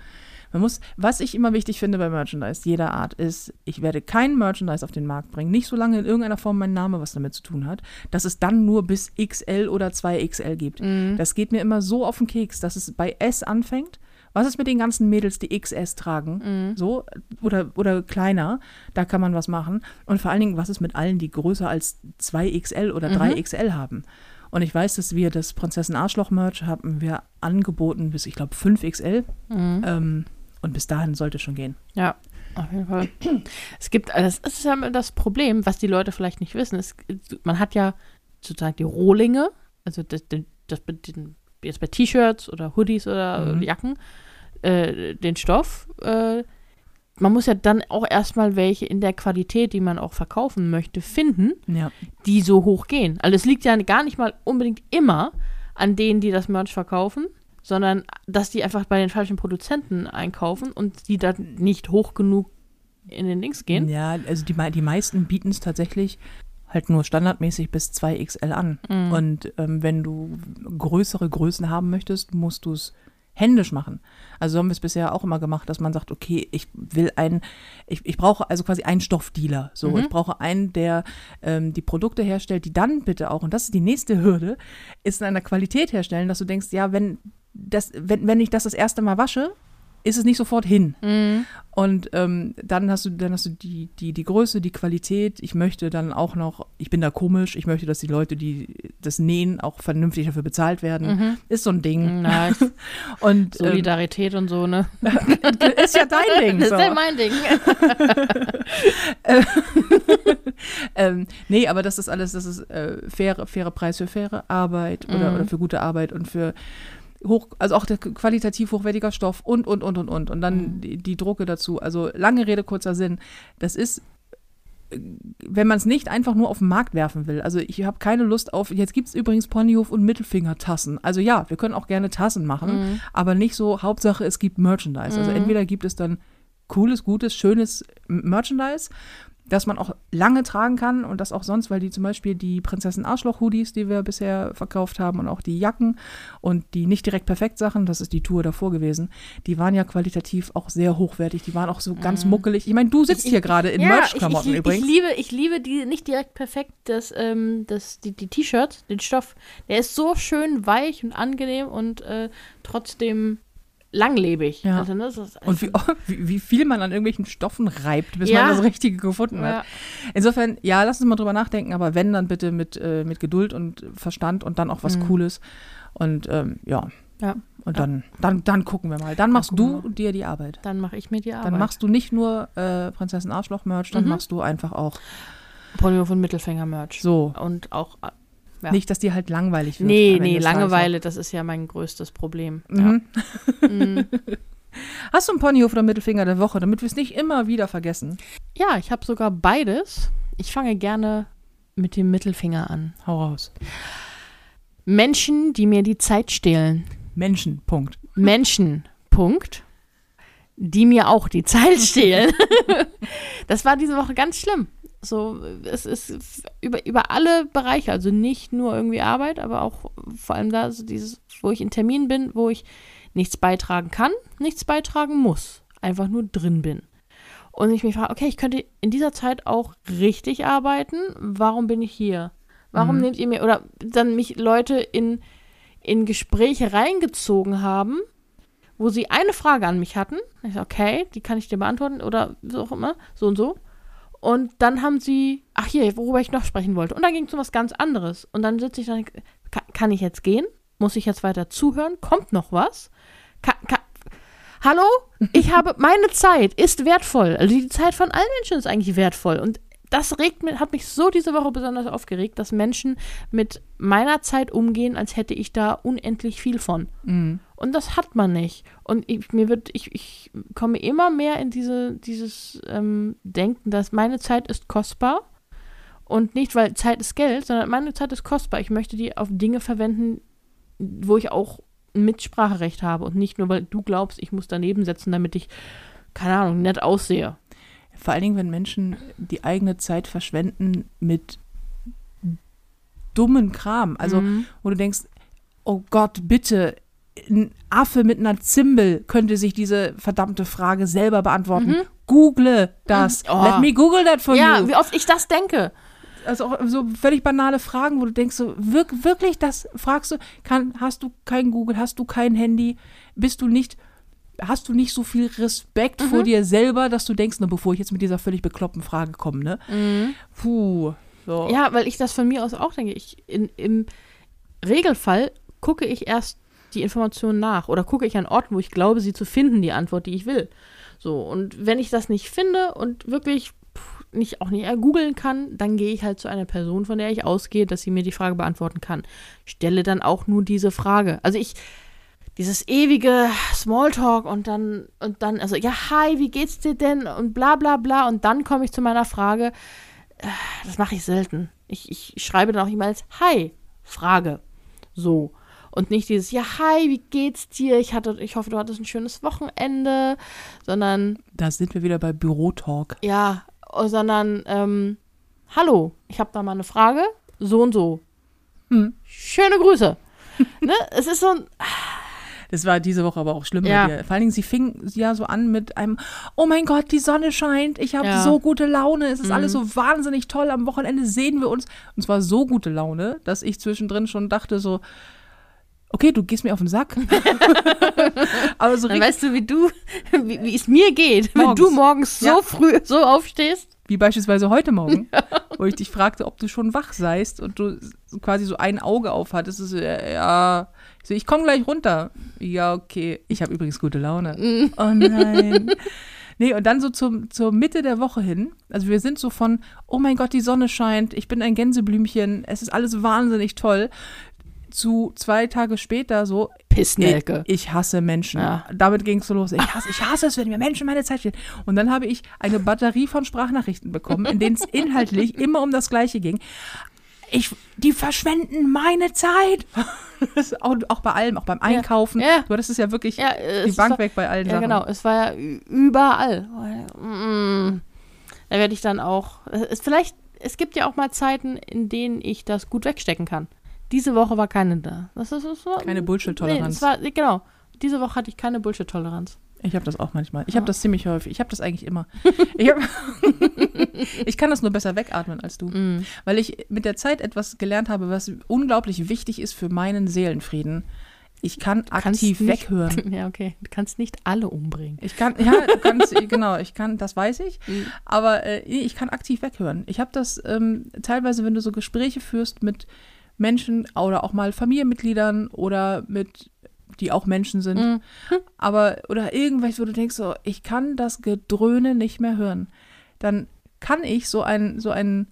Man muss, was ich immer wichtig finde bei Merchandise, jeder Art, ist, ich werde kein Merchandise auf den Markt bringen, nicht solange in irgendeiner Form mein Name was damit zu tun hat, dass es dann nur bis XL oder 2XL gibt. Das geht mir immer so auf den Keks, dass es bei S anfängt. Was ist mit den ganzen Mädels, die XS tragen? So, oder, oder kleiner, da kann man was machen. Und vor allen Dingen, was ist mit allen, die größer als 2XL oder 3XL haben? Und ich weiß, dass wir das Prinzessin Arschloch-Merch haben wir angeboten bis, ich glaube, 5XL. Ähm, und bis dahin sollte es schon gehen. Ja, auf jeden Fall. Es gibt, das ist ja das Problem, was die Leute vielleicht nicht wissen. Es, man hat ja sozusagen die Rohlinge, also das, das, das den, jetzt bei T-Shirts oder Hoodies oder Mhm. Jacken, äh, den Stoff, äh, man muss ja dann auch erstmal welche in der Qualität, die man auch verkaufen möchte, finden, Ja. die so hoch gehen. Also es liegt ja gar nicht mal unbedingt immer an denen, die das Merch verkaufen, sondern dass die einfach bei den falschen Produzenten einkaufen und die dann nicht hoch genug in den Links gehen. Ja, also die, die meisten bieten es tatsächlich halt nur standardmäßig bis 2XL an. Mhm. Und ähm, wenn du größere Größen haben möchtest, musst du es händisch machen. Also so haben wir es bisher auch immer gemacht, dass man sagt, okay, ich will einen, ich, ich brauche also quasi einen Stoffdealer. So, Mhm. ich brauche einen, der ähm, die Produkte herstellt, die dann bitte auch, und das ist die nächste Hürde, ist in einer Qualität herstellen, dass du denkst, ja, wenn das, wenn, wenn ich das das erste Mal wasche, ist es nicht sofort hin. Mhm. Und ähm, dann hast du, dann hast du die, die, die Größe, die Qualität. Ich möchte dann auch noch, ich bin da komisch, ich möchte, dass die Leute, die das nähen, auch vernünftig dafür bezahlt werden. Ist so ein Ding. Nice. <laughs> Und ähm, Solidarität und so, ne? <laughs> ist ja dein <laughs> Ding. Das So. ist ja mein Ding. ähm, nee, aber das ist alles, das ist äh, faire, faire Preis für faire Arbeit oder, Mhm. oder für gute Arbeit und für hoch, also auch der qualitativ hochwertiger Stoff und, und, und, und, und. Und dann Mhm. die, die Drucke dazu. Also lange Rede, kurzer Sinn. Das ist, äh, wenn man es nicht einfach nur auf den Markt werfen will. Also ich habe keine Lust auf, jetzt gibt es übrigens Ponyhof und Mittelfinger-Tassen. Also ja, wir können auch gerne Tassen machen, aber nicht so, Hauptsache es gibt Merchandise. Also entweder gibt es dann cooles, gutes, schönes Merchandise, das man auch lange tragen kann und das auch sonst, weil die zum Beispiel die Prinzessin Arschloch-Hoodies, die wir bisher verkauft haben und auch die Jacken und die nicht direkt perfekt Sachen, das ist die Tour davor gewesen, die waren ja qualitativ auch sehr hochwertig, die waren auch so ganz muckelig. Ich meine, du sitzt hier gerade in Merch-Klamotten ich, ich, übrigens. Ich liebe, ich liebe die nicht direkt perfekt, das, ähm, das, die, die T-Shirts, den Stoff. Der ist so schön weich und angenehm und äh, trotzdem langlebig. Ja. Also, ne, ist und wie, wie, wie viel man an irgendwelchen Stoffen reibt, bis Ja. man das Richtige gefunden hat. ja. Insofern, ja, lass uns mal drüber nachdenken, aber wenn, dann bitte mit, äh, mit Geduld und Verstand und dann auch was Mhm. Cooles. Und ähm, ja. Ja. Und dann, dann, dann gucken wir mal. Dann machst gucken du dir die Arbeit. Dann mache ich mir die Arbeit. Dann machst du nicht nur äh, Prinzessin Arschloch-Merch, dann Mhm. machst du einfach auch Ponyhof und Mittelfinger-Merch. so. Und auch. Ja. Nicht, dass dir halt langweilig wird. Nee, nee, Tages Langeweile, das ist ja mein größtes Problem. Mhm. Ja. Mhm. <laughs> Hast du einen Ponyhof oder Mittelfinger der Woche, damit wir es nicht immer wieder vergessen? ja, ich habe sogar beides. Ich fange gerne mit dem Mittelfinger an. Hau raus. Menschen, die mir die Zeit stehlen. Menschen, Punkt. Menschen, Punkt, die mir auch die Zeit <laughs> stehlen. <laughs> das war diese Woche ganz schlimm. So, es ist über, über alle Bereiche, also nicht nur irgendwie Arbeit, aber auch vor allem da, so dieses, wo ich in Termin bin, wo ich nichts beitragen kann, nichts beitragen muss, einfach nur drin bin. Und ich mich frage, okay, ich könnte in dieser Zeit auch richtig arbeiten, warum bin ich hier? Warum Mhm. nehmt ihr mir, oder dann mich Leute in, in Gespräche reingezogen haben, wo sie eine Frage an mich hatten. Ich so, okay, die kann ich dir beantworten oder so auch immer, so und so. Und dann haben sie, ach hier, worüber ich noch sprechen wollte. Und dann ging es um was ganz anderes. Und dann sitze ich da, und denk, kann, kann ich jetzt gehen? Muss ich jetzt weiter zuhören? Kommt noch was? Kann, kann, Hallo? Ich <laughs> habe, meine Zeit ist wertvoll. Also die Zeit von allen Menschen ist eigentlich wertvoll. Und das regt mir, hat mich so diese Woche besonders aufgeregt, dass Menschen mit meiner Zeit umgehen, als hätte ich da unendlich viel von. Mhm. Und das hat man nicht. Und ich, mir wird, ich, ich komme immer mehr in diese, dieses ähm, Denken, dass meine Zeit ist kostbar. Und nicht, weil Zeit ist Geld, sondern meine Zeit ist kostbar. Ich möchte die auf Dinge verwenden, wo ich auch ein Mitspracherecht habe. Und nicht nur, weil du glaubst, ich muss daneben setzen, damit ich, keine Ahnung, nett aussehe. Vor allen Dingen, wenn Menschen die eigene Zeit verschwenden mit dummen Kram. Also, Mhm. wo du denkst, oh Gott, bitte, ein Affe mit einer Zimbel könnte sich diese verdammte Frage selber beantworten. Mhm. Google das. Mhm. Oh. Let me Google that for ja, you. wie oft ich das denke. Also auch so völlig banale Fragen, wo du denkst, so wirk, wirklich, das fragst du, kann, hast du kein Google, hast du kein Handy, bist du nicht, hast du nicht so viel Respekt vor dir selber, dass du denkst, na, bevor ich jetzt mit dieser völlig bekloppten Frage komme, ne? Puh. So. Ja, weil ich das von mir aus auch denke. Ich, in, Im Regelfall gucke ich erst die Informationen nach oder gucke ich an Orten, wo ich glaube, sie zu finden, die Antwort, die ich will. So, und wenn ich das nicht finde und wirklich nicht auch nicht googeln kann, dann gehe ich halt zu einer Person, von der ich ausgehe, dass sie mir die Frage beantworten kann. Stelle dann auch nur diese Frage. Also ich dieses ewige Smalltalk und dann, und dann, also, ja, hi, wie geht's dir denn? Und bla bla bla. Und dann komme ich zu meiner Frage, das mache ich selten. Ich, ich schreibe dann auch E-Mails, hi, Frage. So. Und nicht dieses, ja, hi, wie geht's dir? Ich, hatte, ich hoffe, du hattest ein schönes Wochenende, sondern, Da sind wir wieder bei Bürotalk. ja, oh, sondern, ähm, hallo, ich habe da mal eine Frage, so und so. Hm. Schöne Grüße. <laughs> ne? Es ist so ein, Das war diese Woche aber auch schlimm Ja. bei dir. Vor allen Dingen, sie fing ja so an mit einem, oh mein Gott, die Sonne scheint, ich habe Ja. so gute Laune, es ist Mhm. alles so wahnsinnig toll, am Wochenende sehen wir uns. Und zwar so gute Laune, dass ich zwischendrin schon dachte so, okay, du gehst mir auf den Sack. <laughs> aber so dann richtig, weißt du, wie du, wie, wie es mir geht, wenn Morgens. du morgens so Ja. früh so aufstehst. wie beispielsweise heute Morgen, <laughs> wo ich dich fragte, ob du schon wach seist und du quasi so ein Auge auf hattest. So, ja, ich, so, ich komme gleich runter. Ja, okay. Ich habe übrigens gute Laune. Mhm. Oh nein. Nee, und dann so zum, zur Mitte der Woche hin, also wir sind so von, oh mein Gott, die Sonne scheint, ich bin ein Gänseblümchen, es ist alles wahnsinnig toll, zu zwei Tage später so, Pissnelke. ich, ich hasse Menschen. Ja. Damit ging es so los. Ich hasse, ich hasse es, wenn mir Menschen meine Zeit stehen. Und dann habe ich eine Batterie von Sprachnachrichten bekommen, in denen es <laughs> inhaltlich immer um das Gleiche ging. Ich, die verschwenden meine Zeit. <laughs> Auch, auch bei allem, auch beim Einkaufen. Ja. Du hattest es ja wirklich Ja, äh, die Bank war- weg bei allen Ja, Sachen. genau. Es war ja überall. Mm. Da werde ich dann auch. Es, vielleicht, es gibt ja auch mal Zeiten, in denen ich das gut wegstecken kann. Diese Woche war keine da. Das ist, das war, Keine Nee, Bullshit-Toleranz. war, genau. Diese Woche hatte ich keine Bullshit-Toleranz. Ich habe das auch manchmal. Ich habe das ziemlich häufig. Ich habe das eigentlich immer. Ich, hab, <laughs> ich kann das nur besser wegatmen als du. Mm. Weil ich mit der Zeit etwas gelernt habe, was unglaublich wichtig ist für meinen Seelenfrieden. Ich kann aktiv nicht- weghören. <laughs> Ja, okay. Du kannst nicht alle umbringen. Ich kann, ja, du kannst, genau, ich kann, das weiß ich, Mhm. aber äh, nee, ich kann aktiv weghören. Ich habe das ähm, teilweise, wenn du so Gespräche führst mit Menschen oder auch mal Familienmitgliedern oder mit, die auch Menschen sind, Mhm. aber, oder irgendwelche, wo du denkst, so, ich kann das Gedröhne nicht mehr hören. Dann kann ich so ein, so ein,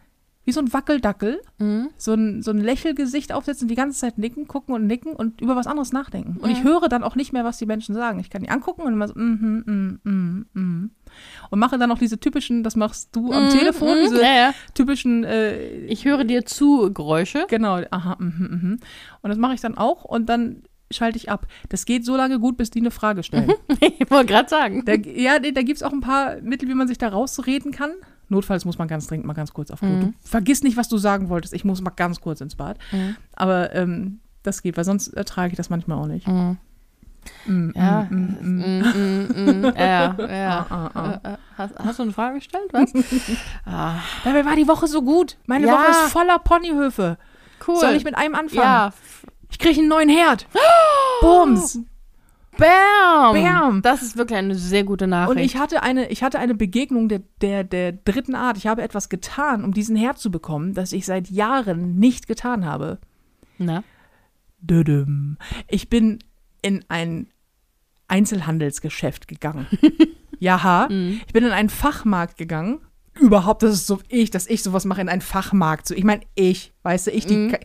wie so ein Wackeldackel, Mhm. so ein, so ein Lächelgesicht aufsetzen, die ganze Zeit nicken, gucken und nicken und über was anderes nachdenken. Und ich höre dann auch nicht mehr, was die Menschen sagen. Ich kann die angucken und immer so, mhm, mhm, mhm, mhm. Und mache dann auch diese typischen, das machst du am Mhm, Telefon, mhm. diese Ja, ja. typischen, äh, Ich höre dir zu, Geräusche. genau, aha, mhm, mhm. Und das mache ich dann auch und dann schalte ich ab. Das geht so lange gut, bis die eine Frage stellen. <laughs> ich wollte gerade sagen. Da, ja, da gibt es auch ein paar Mittel, wie man sich da rausreden kann. Notfalls muss man ganz dringend mal ganz kurz auf. Mhm. Du vergiss nicht, was du sagen wolltest. Ich muss mal ganz kurz ins Bad. Mhm. Aber ähm, das geht, weil sonst ertrage ich das manchmal auch nicht. Mhm. Mm, Ja, mm, mm, <laughs> ja, ja. Ah, ah, ah. Hast, hast du eine Frage gestellt? Was? <laughs> ah, Dabei war die Woche so gut. Meine Ja. Woche ist voller Ponyhöfe. cool. Soll ich mit einem anfangen? ja. Ich kriege einen neuen Herd. <gasps> Bums. Bam! Bam. Das ist wirklich eine sehr gute Nachricht. Und ich hatte eine, ich hatte eine Begegnung der, der, der dritten Art. Ich habe etwas getan, um diesen Herd zu bekommen, das ich seit Jahren nicht getan habe. Na? Ich bin in ein Einzelhandelsgeschäft gegangen. <laughs> Jaha. Mhm. Ich bin in einen Fachmarkt gegangen. Überhaupt, das ist so ich, dass ich sowas mache in einen Fachmarkt. So, ich meine, ich, weißt du, ich, die, Mhm.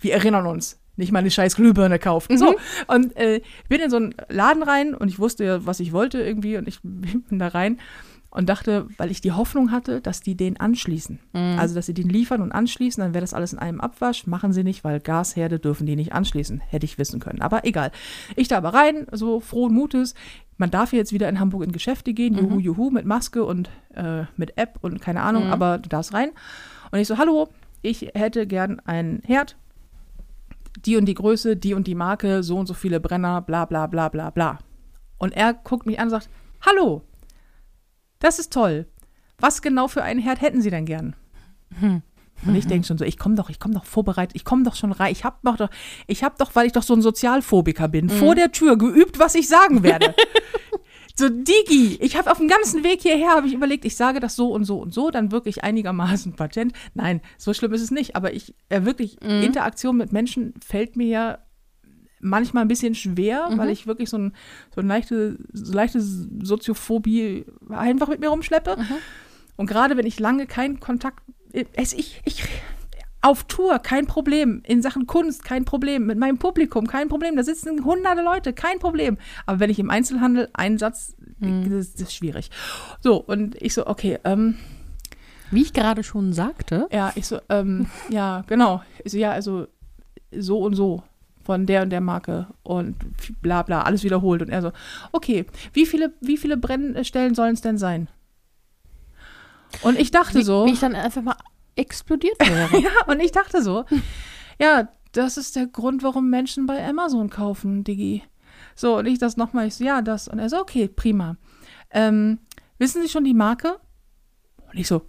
wir erinnern uns, nicht mal eine scheiß Glühbirne kauft. Mhm. So, und äh, bin in so einen Laden rein und ich wusste ja, was ich wollte irgendwie und ich <laughs> bin da rein und dachte, weil ich die Hoffnung hatte, dass die den anschließen. Mhm. Also, dass sie den liefern und anschließen, dann wäre das alles in einem Abwasch. Machen sie nicht, weil Gasherde dürfen die nicht anschließen. Hätte ich wissen können. Aber egal. Ich da aber rein, so frohen Mutes. Man darf jetzt wieder in Hamburg in Geschäfte gehen, juhu, juhu, mit Maske und äh, mit App und keine Ahnung, Mhm. aber du darfst rein. Und ich so, hallo, ich hätte gern einen Herd, die und die Größe, die und die Marke, so und so viele Brenner, bla bla bla bla bla. Und er guckt mich an und sagt, hallo, das ist toll. Was genau für einen Herd hätten Sie denn gern? Und ich denke schon so, ich komme doch, ich komme doch vorbereitet, ich komme doch schon rein. Ich habe doch, ich habe doch, weil ich doch so ein Sozialphobiker bin, vor der Tür geübt, was ich sagen werde. <laughs> so Digi, ich habe auf dem ganzen Weg hierher habe ich überlegt, ich sage das so und so und so, dann wirklich einigermaßen patent. Nein, so schlimm ist es nicht, aber ich äh, wirklich Interaktion mit Menschen fällt mir ja manchmal ein bisschen schwer, weil ich wirklich so, ein, so eine leichte, so leichte Soziophobie einfach mit mir rumschleppe. Und gerade wenn ich lange keinen Kontakt, es, ich, ich, Auf Tour, kein Problem. In Sachen Kunst, kein Problem. Mit meinem Publikum, kein Problem. Da sitzen hunderte Leute, kein Problem. Aber wenn ich im Einzelhandel einen Satz, Mhm. das, das ist schwierig. So, und ich so, okay, ähm, Wie ich gerade schon sagte, ja, ich so, ähm, ja, genau. Ich so, ja, also so und so von der und der Marke und bla bla, alles wiederholt. Und er so, okay, wie viele, wie viele Brennstellen sollen es denn sein? Und ich dachte wie, so. wie ich dann einfach mal explodiert <laughs> wäre. Ja, und ich dachte so, ja, das ist der Grund, warum Menschen bei Amazon kaufen, Diggi. So, und ich das nochmal, ich so, ja, das. Und er so, okay, prima. Ähm, wissen Sie schon die Marke? Und ich so.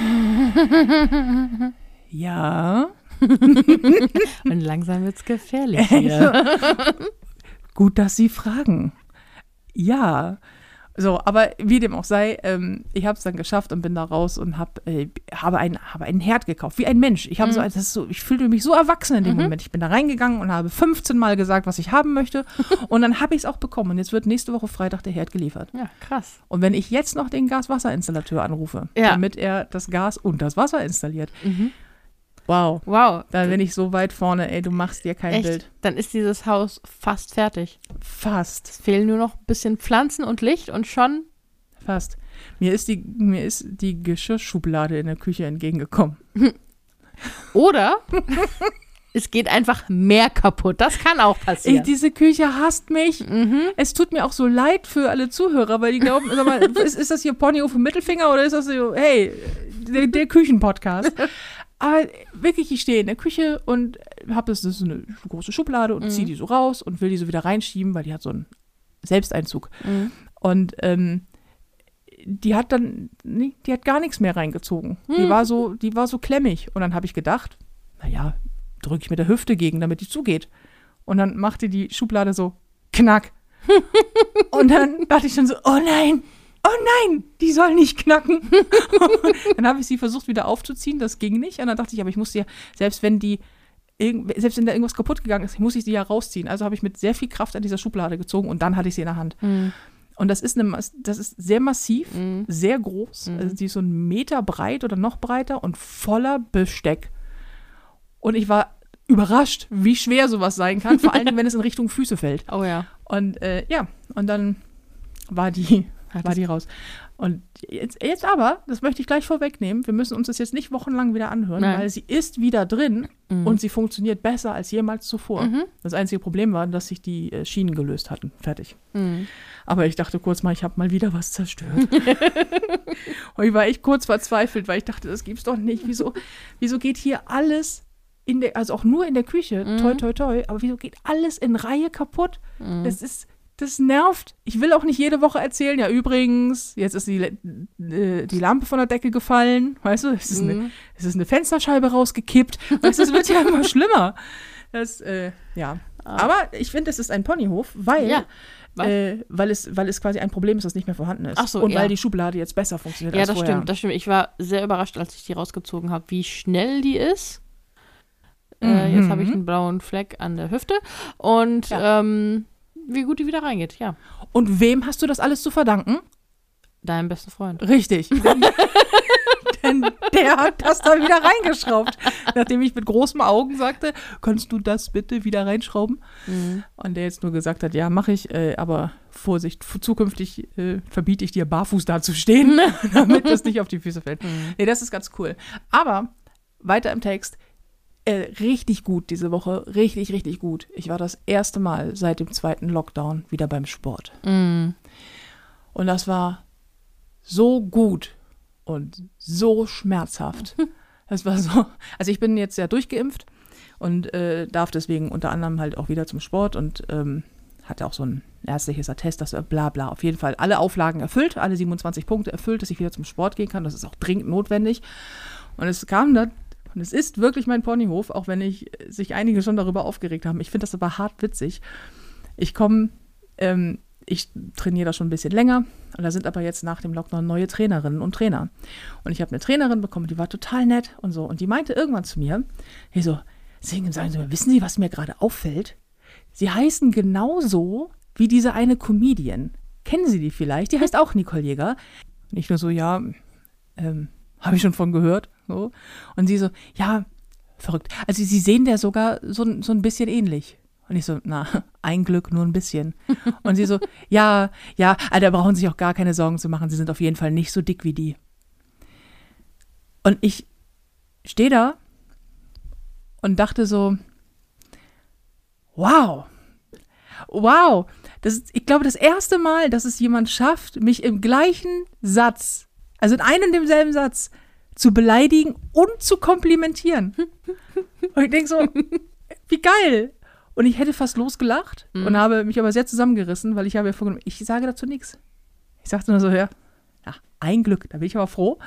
<laughs> ja. <laughs> Und langsam wird's gefährlich hier. Gut, dass Sie fragen. Ja. So, aber wie dem auch sei, ähm, ich habe es dann geschafft und bin da raus und hab, äh, habe, ein, habe einen Herd gekauft, wie ein Mensch. Ich habe so, das ist so, ich fühlte mich so erwachsen in dem Moment. Ich bin da reingegangen und habe 15 Mal gesagt, was ich haben möchte. <laughs> und dann habe ich es auch bekommen. Und jetzt wird nächste Woche Freitag der Herd geliefert. Ja, krass. Und wenn ich jetzt noch den Gaswasserinstallateur anrufe, Ja. damit er das Gas und das Wasser installiert, wow, Wow. dann bin ich so weit vorne, ey, du machst dir kein Echt? Bild. Dann ist dieses Haus fast fertig. Fast. Es fehlen nur noch ein bisschen Pflanzen und Licht und schon. Fast. Mir ist die, mir ist die Geschirrschublade in der Küche entgegengekommen. <laughs> Oder es geht einfach mehr kaputt. Das kann auch passieren. diese Küche hasst mich. Mhm. Es tut mir auch so leid für alle Zuhörer, weil die glauben, sag mal, <laughs> ist, ist das hier Ponyhof im Mittelfinger oder ist das so, hey, der, der Küchenpodcast? Aber wirklich, ich stehe in der Küche und habe das, das ist so eine große Schublade und ziehe die so raus und will die so wieder reinschieben, weil die hat so einen Selbsteinzug. Mhm. Und ähm, die hat dann, nee, die hat gar nichts mehr reingezogen. Die war so, die war so klemmig. Und dann habe ich gedacht, naja, drücke ich mit der Hüfte gegen, damit die zugeht. Und dann machte die Schublade so knack. <laughs> Und dann dachte ich schon so, oh nein, oh nein, die soll nicht knacken. <laughs> Dann habe ich sie versucht wieder aufzuziehen, das ging nicht. Und dann dachte ich, aber ich muss ja, selbst wenn die, selbst wenn da irgendwas kaputt gegangen ist, muss ich sie ja rausziehen. Also habe ich mit sehr viel Kraft an dieser Schublade gezogen und dann hatte ich sie in der Hand. Mhm. Und das ist, eine, das ist sehr massiv, Mhm. sehr groß. Also die ist so einen Meter breit oder noch breiter und voller Besteck. Und ich war überrascht, wie schwer sowas sein kann, vor allem <laughs> wenn es in Richtung Füße fällt. Oh ja. Und äh, ja, und dann war die, Hat war die raus. Und jetzt, jetzt aber, das möchte ich gleich vorwegnehmen, wir müssen uns das jetzt nicht wochenlang wieder anhören, Nein. weil sie ist wieder drin Mhm. und sie funktioniert besser als jemals zuvor. Mhm. Das einzige Problem war, dass sich die äh, Schienen gelöst hatten. Fertig. Mhm. Aber ich dachte kurz mal, ich habe mal wieder was zerstört. <laughs> und ich war echt kurz verzweifelt, weil ich dachte, das gibt's doch nicht. Wieso, wieso geht hier alles in der, also auch nur in der Küche, Mhm. toi, toi, toi, aber wieso geht alles in Reihe kaputt? Mhm. Das ist, das nervt. Ich will auch nicht jede Woche erzählen, ja, übrigens, jetzt ist die, äh, die Lampe von der Decke gefallen, weißt du, es ist, eine, Mhm. es ist eine Fensterscheibe rausgekippt. Weißt du, es wird ja immer <laughs> schlimmer. Das, äh, ja. Aber ich finde, es ist ein Ponyhof, weil Ah. Ja. Äh, weil, es, weil es quasi ein Problem ist, das nicht mehr vorhanden ist. Ach so, Und ja. weil die Schublade jetzt besser funktioniert Ja, als das vorher. stimmt, das stimmt. Ich war sehr überrascht, als ich die rausgezogen habe, wie schnell die ist. Äh, Mhm. jetzt habe ich einen blauen Fleck an der Hüfte und Ja. ähm, wie gut die wieder reingeht. Ja, Und wem hast du das alles zu verdanken? deinem besten Freund. Richtig. <laughs> Denn, der hat das da wieder reingeschraubt. Nachdem ich mit großen Augen sagte, kannst du das bitte wieder reinschrauben? Mhm. Und der jetzt nur gesagt hat, ja, mache ich, äh, aber Vorsicht, zukünftig äh, verbiete ich dir, barfuß da zu stehen, <laughs> <laughs> damit das nicht auf die Füße fällt. Mhm. Nee, das ist ganz cool. Aber weiter im Text. Äh, richtig gut diese Woche, richtig, richtig gut. Ich war das erste Mal seit dem zweiten Lockdown wieder beim Sport. Mhm. Und das war so gut und so schmerzhaft. <laughs> Das war so. Also ich bin jetzt ja durchgeimpft und äh, darf deswegen unter anderem halt auch wieder zum Sport und ähm, hatte auch so ein ärztliches Attest, dass bla bla. Auf jeden Fall alle Auflagen erfüllt, alle 27 Punkte erfüllt, dass ich wieder zum Sport gehen kann. Das ist auch dringend notwendig. Und es kam dann, und es ist wirklich mein Ponyhof, auch wenn ich äh, sich einige schon darüber aufgeregt haben. Ich finde das aber hart witzig. Ich komme, ähm, ich trainiere da schon ein bisschen länger und da sind aber jetzt nach dem Lockdown neue Trainerinnen und Trainer. Und ich habe eine Trainerin bekommen, die war total nett und so. Und die meinte irgendwann zu mir, hey so, sagen Sie mir, wissen Sie, was mir gerade auffällt? Sie heißen genauso wie diese eine Comedian. Kennen Sie die vielleicht? Die heißt auch Nicole Jäger. Und ich nur so, ja, ähm, habe ich schon von gehört. So. Und sie so, ja, verrückt. Also sie sehen der sogar so, so ein bisschen ähnlich. Und ich so, na, <laughs> ein Glück, nur ein bisschen. Und sie so, <laughs> ja, ja, also da brauchen sich auch gar keine Sorgen zu machen. Sie sind auf jeden Fall nicht so dick wie die. Und ich stehe da und dachte so, wow, wow. Das ist, ich glaube, das erste Mal, dass es jemand schafft, mich im gleichen Satz, also in einem und demselben Satz, zu beleidigen und zu komplimentieren. Und ich denke so, wie geil. Und ich hätte fast losgelacht Mhm. und habe mich aber sehr zusammengerissen, weil ich habe ja vorgenommen, ich sage dazu nichts. Ich sagte nur so, ja, ja, ein Glück, da bin ich aber froh.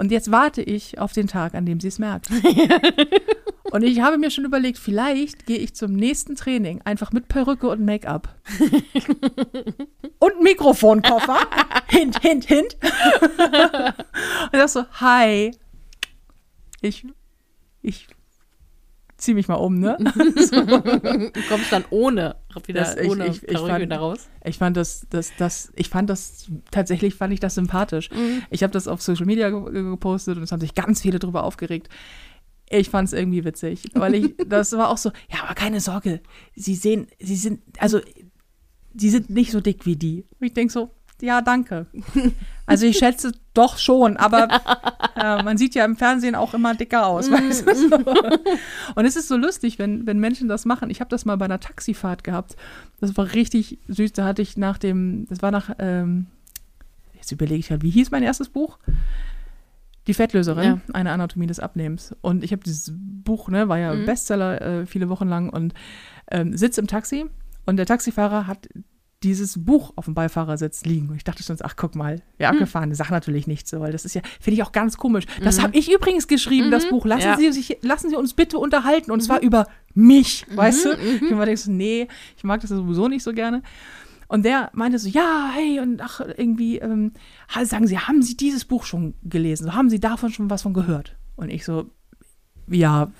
Und jetzt warte ich auf den Tag, an dem sie es merkt. <laughs> und ich habe mir schon überlegt, vielleicht gehe ich zum nächsten Training einfach mit Perücke und Make-up. und Mikrofonkoffer. <laughs> hint, hint, hint. und das so, hi. Ich, ich zieh mich mal um, ne? <laughs> Du kommst dann ohne, wieder Das- ich- ohne ich- ich Perücke fand- raus. Ich fand das, das, das, ich fand das, tatsächlich fand ich das sympathisch. Mhm. Ich habe das auf Social Media ge gepostet und es haben sich ganz viele drüber aufgeregt. Ich fand es irgendwie witzig, weil ich, <laughs> das war auch so, ja, aber keine Sorge, sie sehen, sie sind, also, sie sind nicht so dick wie die. Und ich denke so, ja, danke. <laughs> Also ich schätze doch schon, aber ja, <laughs> man sieht ja im Fernsehen auch immer dicker aus. Weißt du? so. <laughs> Und es ist so lustig, wenn, wenn Menschen das machen. Ich habe das mal bei einer Taxifahrt gehabt. Das war richtig süß. Da hatte ich nach dem, das war nach, ähm, jetzt überlege ich halt, wie hieß mein erstes Buch? Die Fettlöserin, Ja. eine Anatomie des Abnehmens. Und ich habe dieses Buch, ne, war ja Mhm. Bestseller äh, viele Wochen lang und ähm, sitze im Taxi und der Taxifahrer hat dieses Buch auf dem Beifahrersitz liegen. Und ich dachte schon, ach, guck mal, wer Hm. abgefahren, sag natürlich nicht so, weil das ist ja, finde ich auch ganz komisch. Das habe ich übrigens geschrieben, das Mhm. Buch. Lassen, Ja. Sie sich, lassen Sie uns bitte unterhalten. Und zwar über mich, weißt du? mhm. Ich immer denke so, nee, ich mag das ja sowieso nicht so gerne. Und der meinte so, ja, hey, und ach, irgendwie, ähm, sagen Sie, haben Sie dieses Buch schon gelesen? So, haben Sie davon schon was von gehört? Und ich so, ja,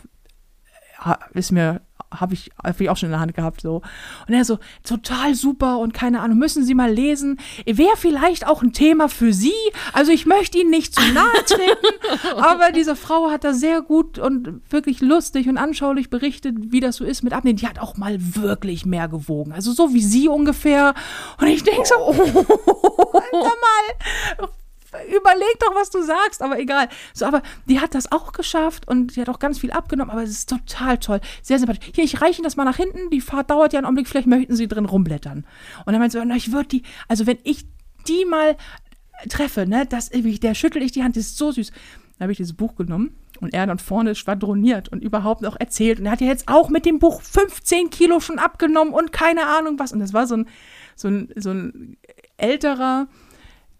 ist mir, habe ich, hab ich auch schon in der Hand gehabt, so. Und er so, total super und keine Ahnung, müssen Sie mal lesen. Wäre vielleicht auch ein Thema für Sie. Also ich möchte Ihnen nicht zu nahe treten, <laughs> aber diese Frau hat da sehr gut und wirklich lustig und anschaulich berichtet, wie das so ist mit Abnehmen. Die hat auch mal wirklich mehr gewogen. Also so wie Sie ungefähr. Und ich denke so, oh, <laughs> Alter mal, überleg doch, was du sagst, aber egal. So, aber die hat das auch geschafft und die hat auch ganz viel abgenommen, aber es ist total toll. Sehr sympathisch. Hier, ich reiche Ihnen das mal nach hinten. Die Fahrt dauert ja einen Augenblick, vielleicht möchten Sie drin rumblättern. Und dann meinte sie, ich würde die, also wenn ich die mal treffe, ne, das, der schüttel ich die Hand, das ist so süß. Dann habe ich dieses Buch genommen und er dann vorne schwadroniert und überhaupt noch erzählt. Und er hat ja jetzt auch mit dem Buch 15 Kilo schon abgenommen und keine Ahnung was. Und das war so ein, so ein, so ein älterer,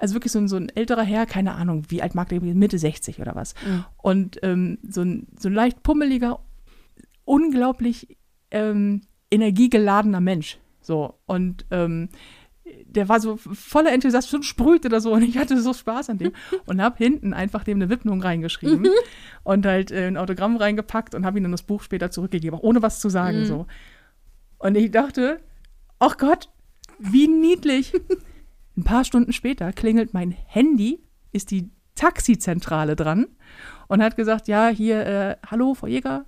also wirklich so ein, so ein älterer Herr, keine Ahnung, wie alt mag der, Mitte 60 oder was. Und ähm, so, ein, so ein leicht pummeliger, unglaublich ähm, energiegeladener Mensch. So, und ähm, der war so voller Enthusiasmus und sprühte da so und ich hatte so Spaß an dem <laughs> und habe hinten einfach dem eine Widmung reingeschrieben und halt äh, ein Autogramm reingepackt und habe ihm dann das Buch später zurückgegeben, auch ohne was zu sagen so. Und ich dachte, ach Gott, wie niedlich. <laughs> Ein paar Stunden später klingelt mein Handy, ist die Taxizentrale dran und hat gesagt, ja, hier, äh, hallo, Frau Jäger,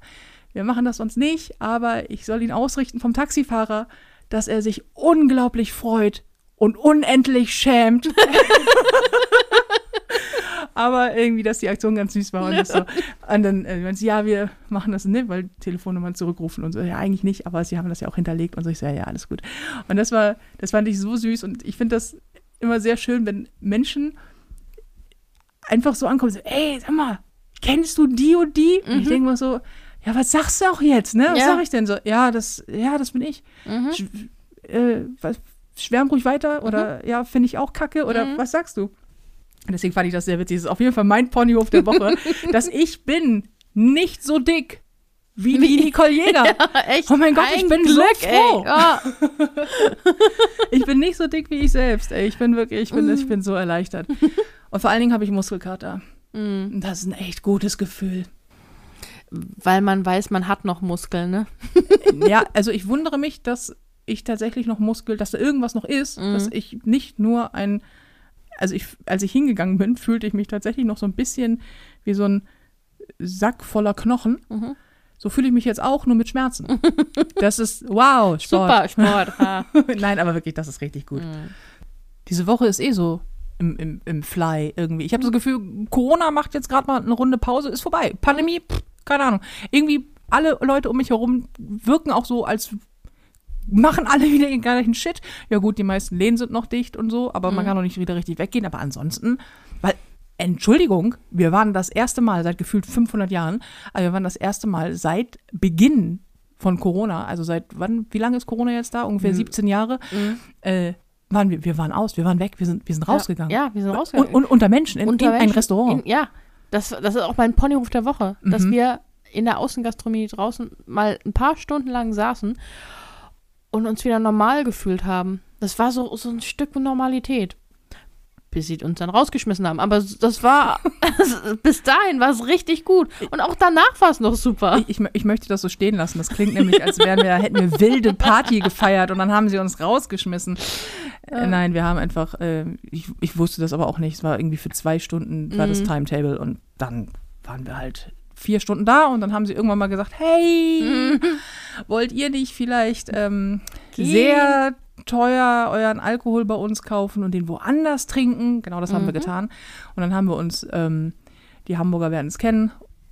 wir machen das sonst nicht, aber ich soll ihn ausrichten vom Taxifahrer, dass er sich unglaublich freut und unendlich schämt. <laughs> aber irgendwie, dass die Aktion ganz süß war und, das so. und dann äh, sie, ja, wir machen das nicht, weil Telefonnummern zurückrufen und so. Ja, eigentlich nicht, aber sie haben das ja auch hinterlegt und so. Ich so, ja, ja, alles gut. Und das war, das fand ich so süß und ich finde das immer sehr schön, wenn Menschen einfach so ankommen, so, ey, sag mal, kennst du die und die? Und ich denke mal so, ja, was sagst du auch jetzt, ne? Was Ja. sag ich denn so? Ja, das, ja, das bin ich. Mhm. Sch äh, was, schwärm ruhig weiter oder ja, finde ich auch kacke oder Mhm. was sagst du? Und deswegen fand ich das sehr witzig. Das ist auf jeden Fall mein Ponyhof der Woche, <laughs> dass ich bin nicht so dick wie die Nicole Jäger. <laughs> Echt? Oh mein Gott, ich bin so Glück, froh. Ey. Ja. <laughs> Ich bin nicht so dick wie ich selbst. Ey. Ich bin wirklich, ich bin, ich bin so erleichtert. <laughs> Und vor allen Dingen habe ich Muskelkater. Und das ist ein echt gutes Gefühl. Weil man weiß, man hat noch Muskeln, ne? Ja, also ich wundere mich, dass ich tatsächlich noch Muskel, dass da irgendwas noch ist, Mhm. dass ich nicht nur ein also ich, als ich hingegangen bin, fühlte ich mich tatsächlich noch so ein bisschen wie so ein Sack voller Knochen. Mhm. So fühle ich mich jetzt auch, nur mit Schmerzen. <laughs> Das ist, wow, Sport. Super Sport. Ha. <laughs> Nein, aber wirklich, das ist richtig gut. Mhm. Diese Woche ist eh so im, im, im Fly irgendwie. Ich habe das Gefühl, Corona macht jetzt gerade mal eine Runde Pause, ist vorbei. Pandemie, pff, keine Ahnung. Irgendwie alle Leute um mich herum wirken auch so, als machen alle <laughs> wieder ihren gleichen Shit. Ja gut, die meisten Läden sind noch dicht und so, aber man Mhm. kann noch nicht wieder richtig weggehen. Aber ansonsten, weil, Entschuldigung, wir waren das erste Mal seit gefühlt 500 Jahren, aber wir waren das erste Mal seit Beginn von Corona, also seit wann, wie lange ist Corona jetzt da? Ungefähr Mhm. 17 Jahre. Mhm. Äh, waren wir, wir waren aus, wir waren weg, wir sind, wir sind rausgegangen. Ja, wir sind rausgegangen. Und, und unter Menschen, in, Unter in ein Menschen. Restaurant. In, ja, das, das ist auch mein Ponyhof der Woche, dass Mhm. wir in der Außengastronomie draußen mal ein paar Stunden lang saßen und uns wieder normal gefühlt haben. Das war so, so ein Stück Normalität. Bis sie uns dann rausgeschmissen haben. Aber das war, <laughs> bis dahin war es richtig gut. Und auch danach war es noch super. Ich, ich, ich möchte das so stehen lassen. Das klingt nämlich, als wären wir, hätten wir wilde Party gefeiert und dann haben sie uns rausgeschmissen. Äh, nein, wir haben einfach, äh, ich, ich wusste das aber auch nicht. Es war irgendwie für zwei Stunden war das Mhm. Timetable und dann waren wir halt vier Stunden da und dann haben sie irgendwann mal gesagt, hey, wollt ihr nicht vielleicht ähm, sehr teuer euren Alkohol bei uns kaufen und den woanders trinken? Genau, das haben wir Mhm. getan. Und dann haben wir uns, ähm, die Hamburger werden es kennen,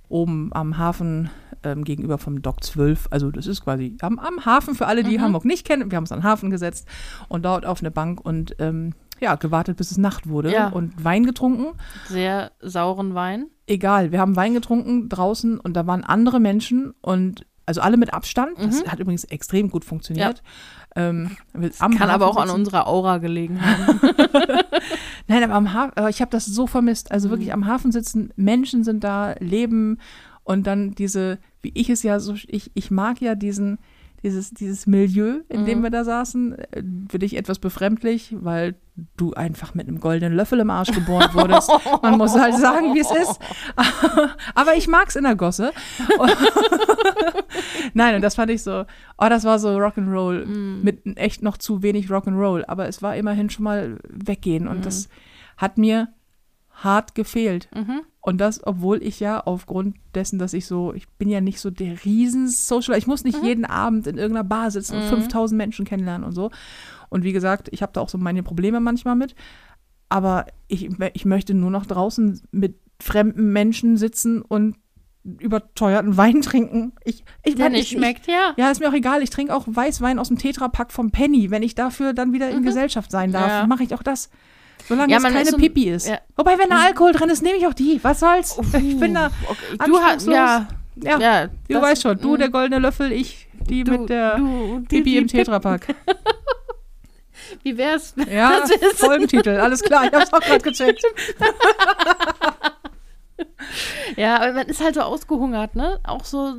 oben am Hafen ähm, gegenüber vom Dock 12. Also das ist quasi am, am Hafen für alle, die Mhm. Hamburg nicht kennen. Wir haben uns an den Hafen gesetzt und dort auf eine Bank und ähm, ja, gewartet, bis es Nacht wurde Ja. und Wein getrunken. Sehr sauren Wein. Egal, wir haben Wein getrunken draußen und da waren andere Menschen und also alle mit Abstand. Das Mhm. hat übrigens extrem gut funktioniert. Ähm, wir- am Kann aber Hafen auch an sitzen. unserer Aura gelegen haben. <laughs> Nein, aber am Hafen, ich habe das so vermisst. Also Mhm. wirklich am Hafen sitzen, Menschen sind da, leben und dann diese, wie ich es ja so, ich, ich mag ja diesen, dieses, dieses Milieu, in dem Mhm. wir da saßen, äh, für dich etwas befremdlich, weil du einfach mit einem goldenen Löffel im Arsch geboren wurdest. Man muss halt sagen, wie es ist. <laughs> Aber ich mag's in der Gosse. <laughs> Und <laughs> Nein, und das fand ich so, oh, das war so Rock'n'Roll Mm. mit echt noch zu wenig Rock'n'Roll, aber es war immerhin schon mal weggehen und Mhm. das hat mir hart gefehlt. Mhm. Und das, obwohl ich ja aufgrund dessen, dass ich so, ich bin ja nicht so der Riesen-Social, ich muss nicht jeden Abend in irgendeiner Bar sitzen und Mhm. 5000 Menschen kennenlernen und so. Und wie gesagt, ich habe da auch so meine Probleme manchmal mit. Aber ich, ich möchte nur noch draußen mit fremden Menschen sitzen und überteuerten Wein <laughs> trinken. Ich, ich, Der nicht ich, schmeckt, ja. Ich, ja, ist mir auch egal. Ich trinke auch Weißwein aus dem Tetrapack vom Penny, wenn ich dafür dann wieder in Gesellschaft sein darf. Mhm. Ja. mache ich auch das. Solange Ja, es keine ist so Pipi ist. ja. Wobei, wenn da Alkohol drin ist, nehme ich auch die. Was soll's? <laughs> Ich bin da. Okay. Du hast, ja, Ja, ja. du das- weißt schon. Du der goldene Löffel, ich die Du- mit der du, Pipi die im Tetrapack. <laughs> Wie wär's? Ja, Folgentitel. Alles klar, ich hab's auch gerade gecheckt. <laughs> Ja, aber man ist halt so ausgehungert, ne? Auch so,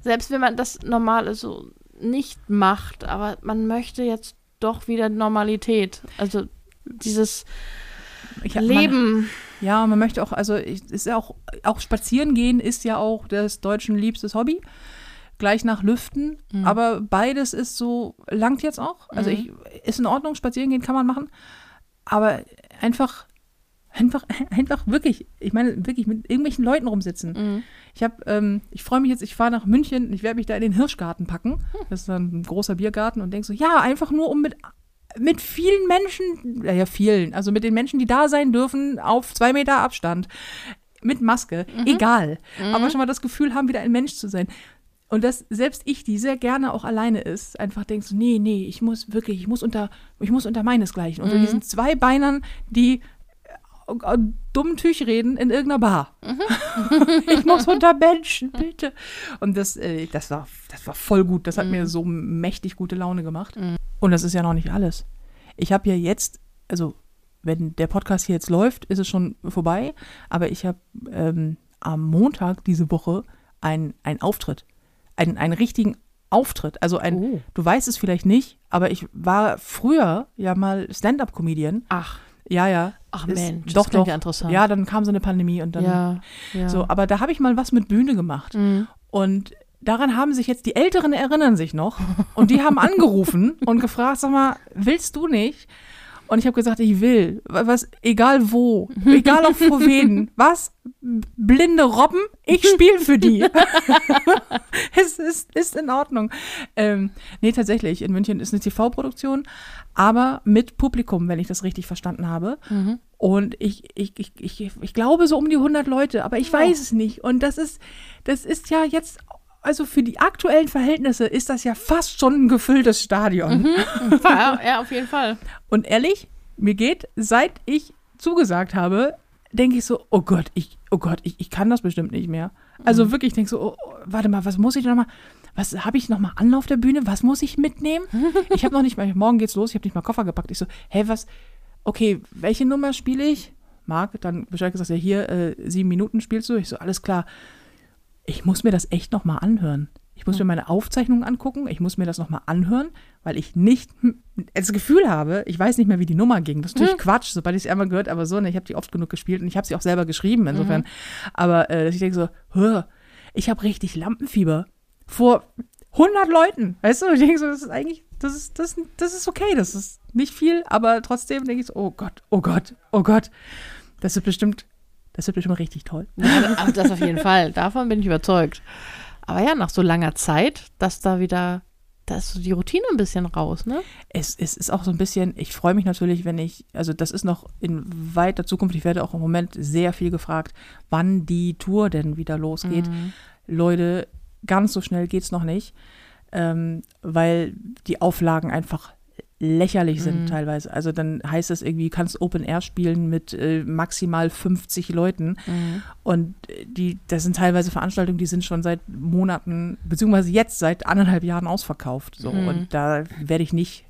selbst wenn man das Normale so nicht macht, aber man möchte jetzt doch wieder Normalität. Also dieses Ich, Man, Leben. ja, man möchte auch, also ist ja auch, auch spazieren gehen ist ja auch des Deutschen liebstes Hobby. Gleich nach Lüften. Mhm. Aber beides ist so, langt jetzt auch. Also Mhm. ich, ist in Ordnung, spazieren gehen kann man machen. Aber einfach, einfach, <laughs> einfach wirklich, ich meine, wirklich mit irgendwelchen Leuten rumsitzen. Mhm. Ich habe, ähm, ich freue mich jetzt, ich fahre nach München, ich werde mich da in den Hirschgarten packen. Das ist dann ein großer Biergarten und denk so, ja, einfach nur um mit, mit vielen Menschen, ja, ja, vielen, also mit den Menschen, die da sein dürfen, auf zwei Meter Abstand, mit Maske, egal. Aber schon mal das Gefühl haben, wieder ein Mensch zu sein. Und dass selbst ich, die sehr gerne auch alleine ist, einfach denkst nee, nee, ich muss wirklich, ich muss unter, ich muss unter meinesgleichen, unter Mhm. diesen zwei Beinern, die dummen Tüch reden in irgendeiner Bar. <laughs> ich muss unter Menschen, bitte. Und das, äh, das, war, das war voll gut. Das hat mir so mächtig gute Laune gemacht. Und das ist ja noch nicht alles. Ich habe ja jetzt, also wenn der Podcast hier jetzt läuft, ist es schon vorbei. Aber ich habe ähm, am Montag diese Woche einen Auftritt. Einen, einen richtigen Auftritt. Also ein, Oh. du weißt es vielleicht nicht, aber ich war früher ja mal Stand-up-Comedian. Ach, Ja, ja. ach Ist- Mensch, das doch, klingt doch. ja interessant. Ja, dann kam so eine Pandemie und dann ja, ja. so, aber da habe ich mal was mit Bühne gemacht. Mhm. Und daran haben sich jetzt die Älteren erinnern sich noch und die haben angerufen und gefragt, sag mal, willst du nicht? Und ich habe gesagt, ich will. Was, egal wo, egal auch vor wen. <laughs> Was? Blinde Robben? Ich spiele für die. <laughs> es ist, ist in Ordnung. Ähm, nee, tatsächlich. In München ist eine TV-Produktion, aber mit Publikum, wenn ich das richtig verstanden habe. Mhm. Und ich, ich, ich, ich, ich glaube so um die 100 Leute, aber ich weiß es nicht. Und das ist, das ist ja jetzt, also für die aktuellen Verhältnisse ist das ja fast schon ein gefülltes Stadion. <laughs> Ja, ja, auf jeden Fall. Und ehrlich, mir geht, seit ich zugesagt habe, denke ich so, oh Gott, ich, oh Gott, ich, ich kann das bestimmt nicht mehr. Also wirklich, ich denke so, oh, oh, warte mal, was muss ich noch mal, was habe ich noch mal an auf der Bühne? Was muss ich mitnehmen? <laughs> Ich habe noch nicht mal, morgen geht's los, ich habe nicht mal Koffer gepackt. Ich so, hä, was, okay, welche Nummer spiele ich? Marc, dann Bescheid gesagt, ja hier, äh, sieben Minuten spielst du. Ich so, alles klar. Ich muss mir das echt noch mal anhören. Ich muss mir meine Aufzeichnungen angucken, ich muss mir das noch mal anhören, weil ich nicht das Gefühl habe, ich weiß nicht mehr, wie die Nummer ging. Das ist natürlich Quatsch, sobald ich sie einmal gehört, aber so, ne, ich habe die oft genug gespielt und ich habe sie auch selber geschrieben, insofern. Aber äh, dass ich denke so, hör, ich habe richtig Lampenfieber vor 100 Leuten, weißt du? Ich denke so, das ist eigentlich, das ist, das, das ist okay, das ist nicht viel, aber trotzdem denke ich so, oh Gott, oh Gott, oh Gott, das wird bestimmt, das wird bestimmt richtig toll. Ja, das auf jeden Fall. Davon bin ich überzeugt. Aber ja, nach so langer Zeit, dass da wieder, da ist so die Routine ein bisschen raus, ne? Es, es ist auch so ein bisschen, ich freue mich natürlich, wenn ich, also das ist noch in weiter Zukunft, ich werde auch im Moment sehr viel gefragt, wann die Tour denn wieder losgeht. Leute, ganz so schnell geht es noch nicht, ähm, weil die Auflagen einfach lächerlich sind teilweise. Also dann heißt es irgendwie, du kannst Open Air spielen mit äh, maximal 50 Leuten. Und äh, die, das sind teilweise Veranstaltungen, die sind schon seit Monaten, beziehungsweise jetzt seit anderthalb Jahren ausverkauft. So. Und da werde ich nicht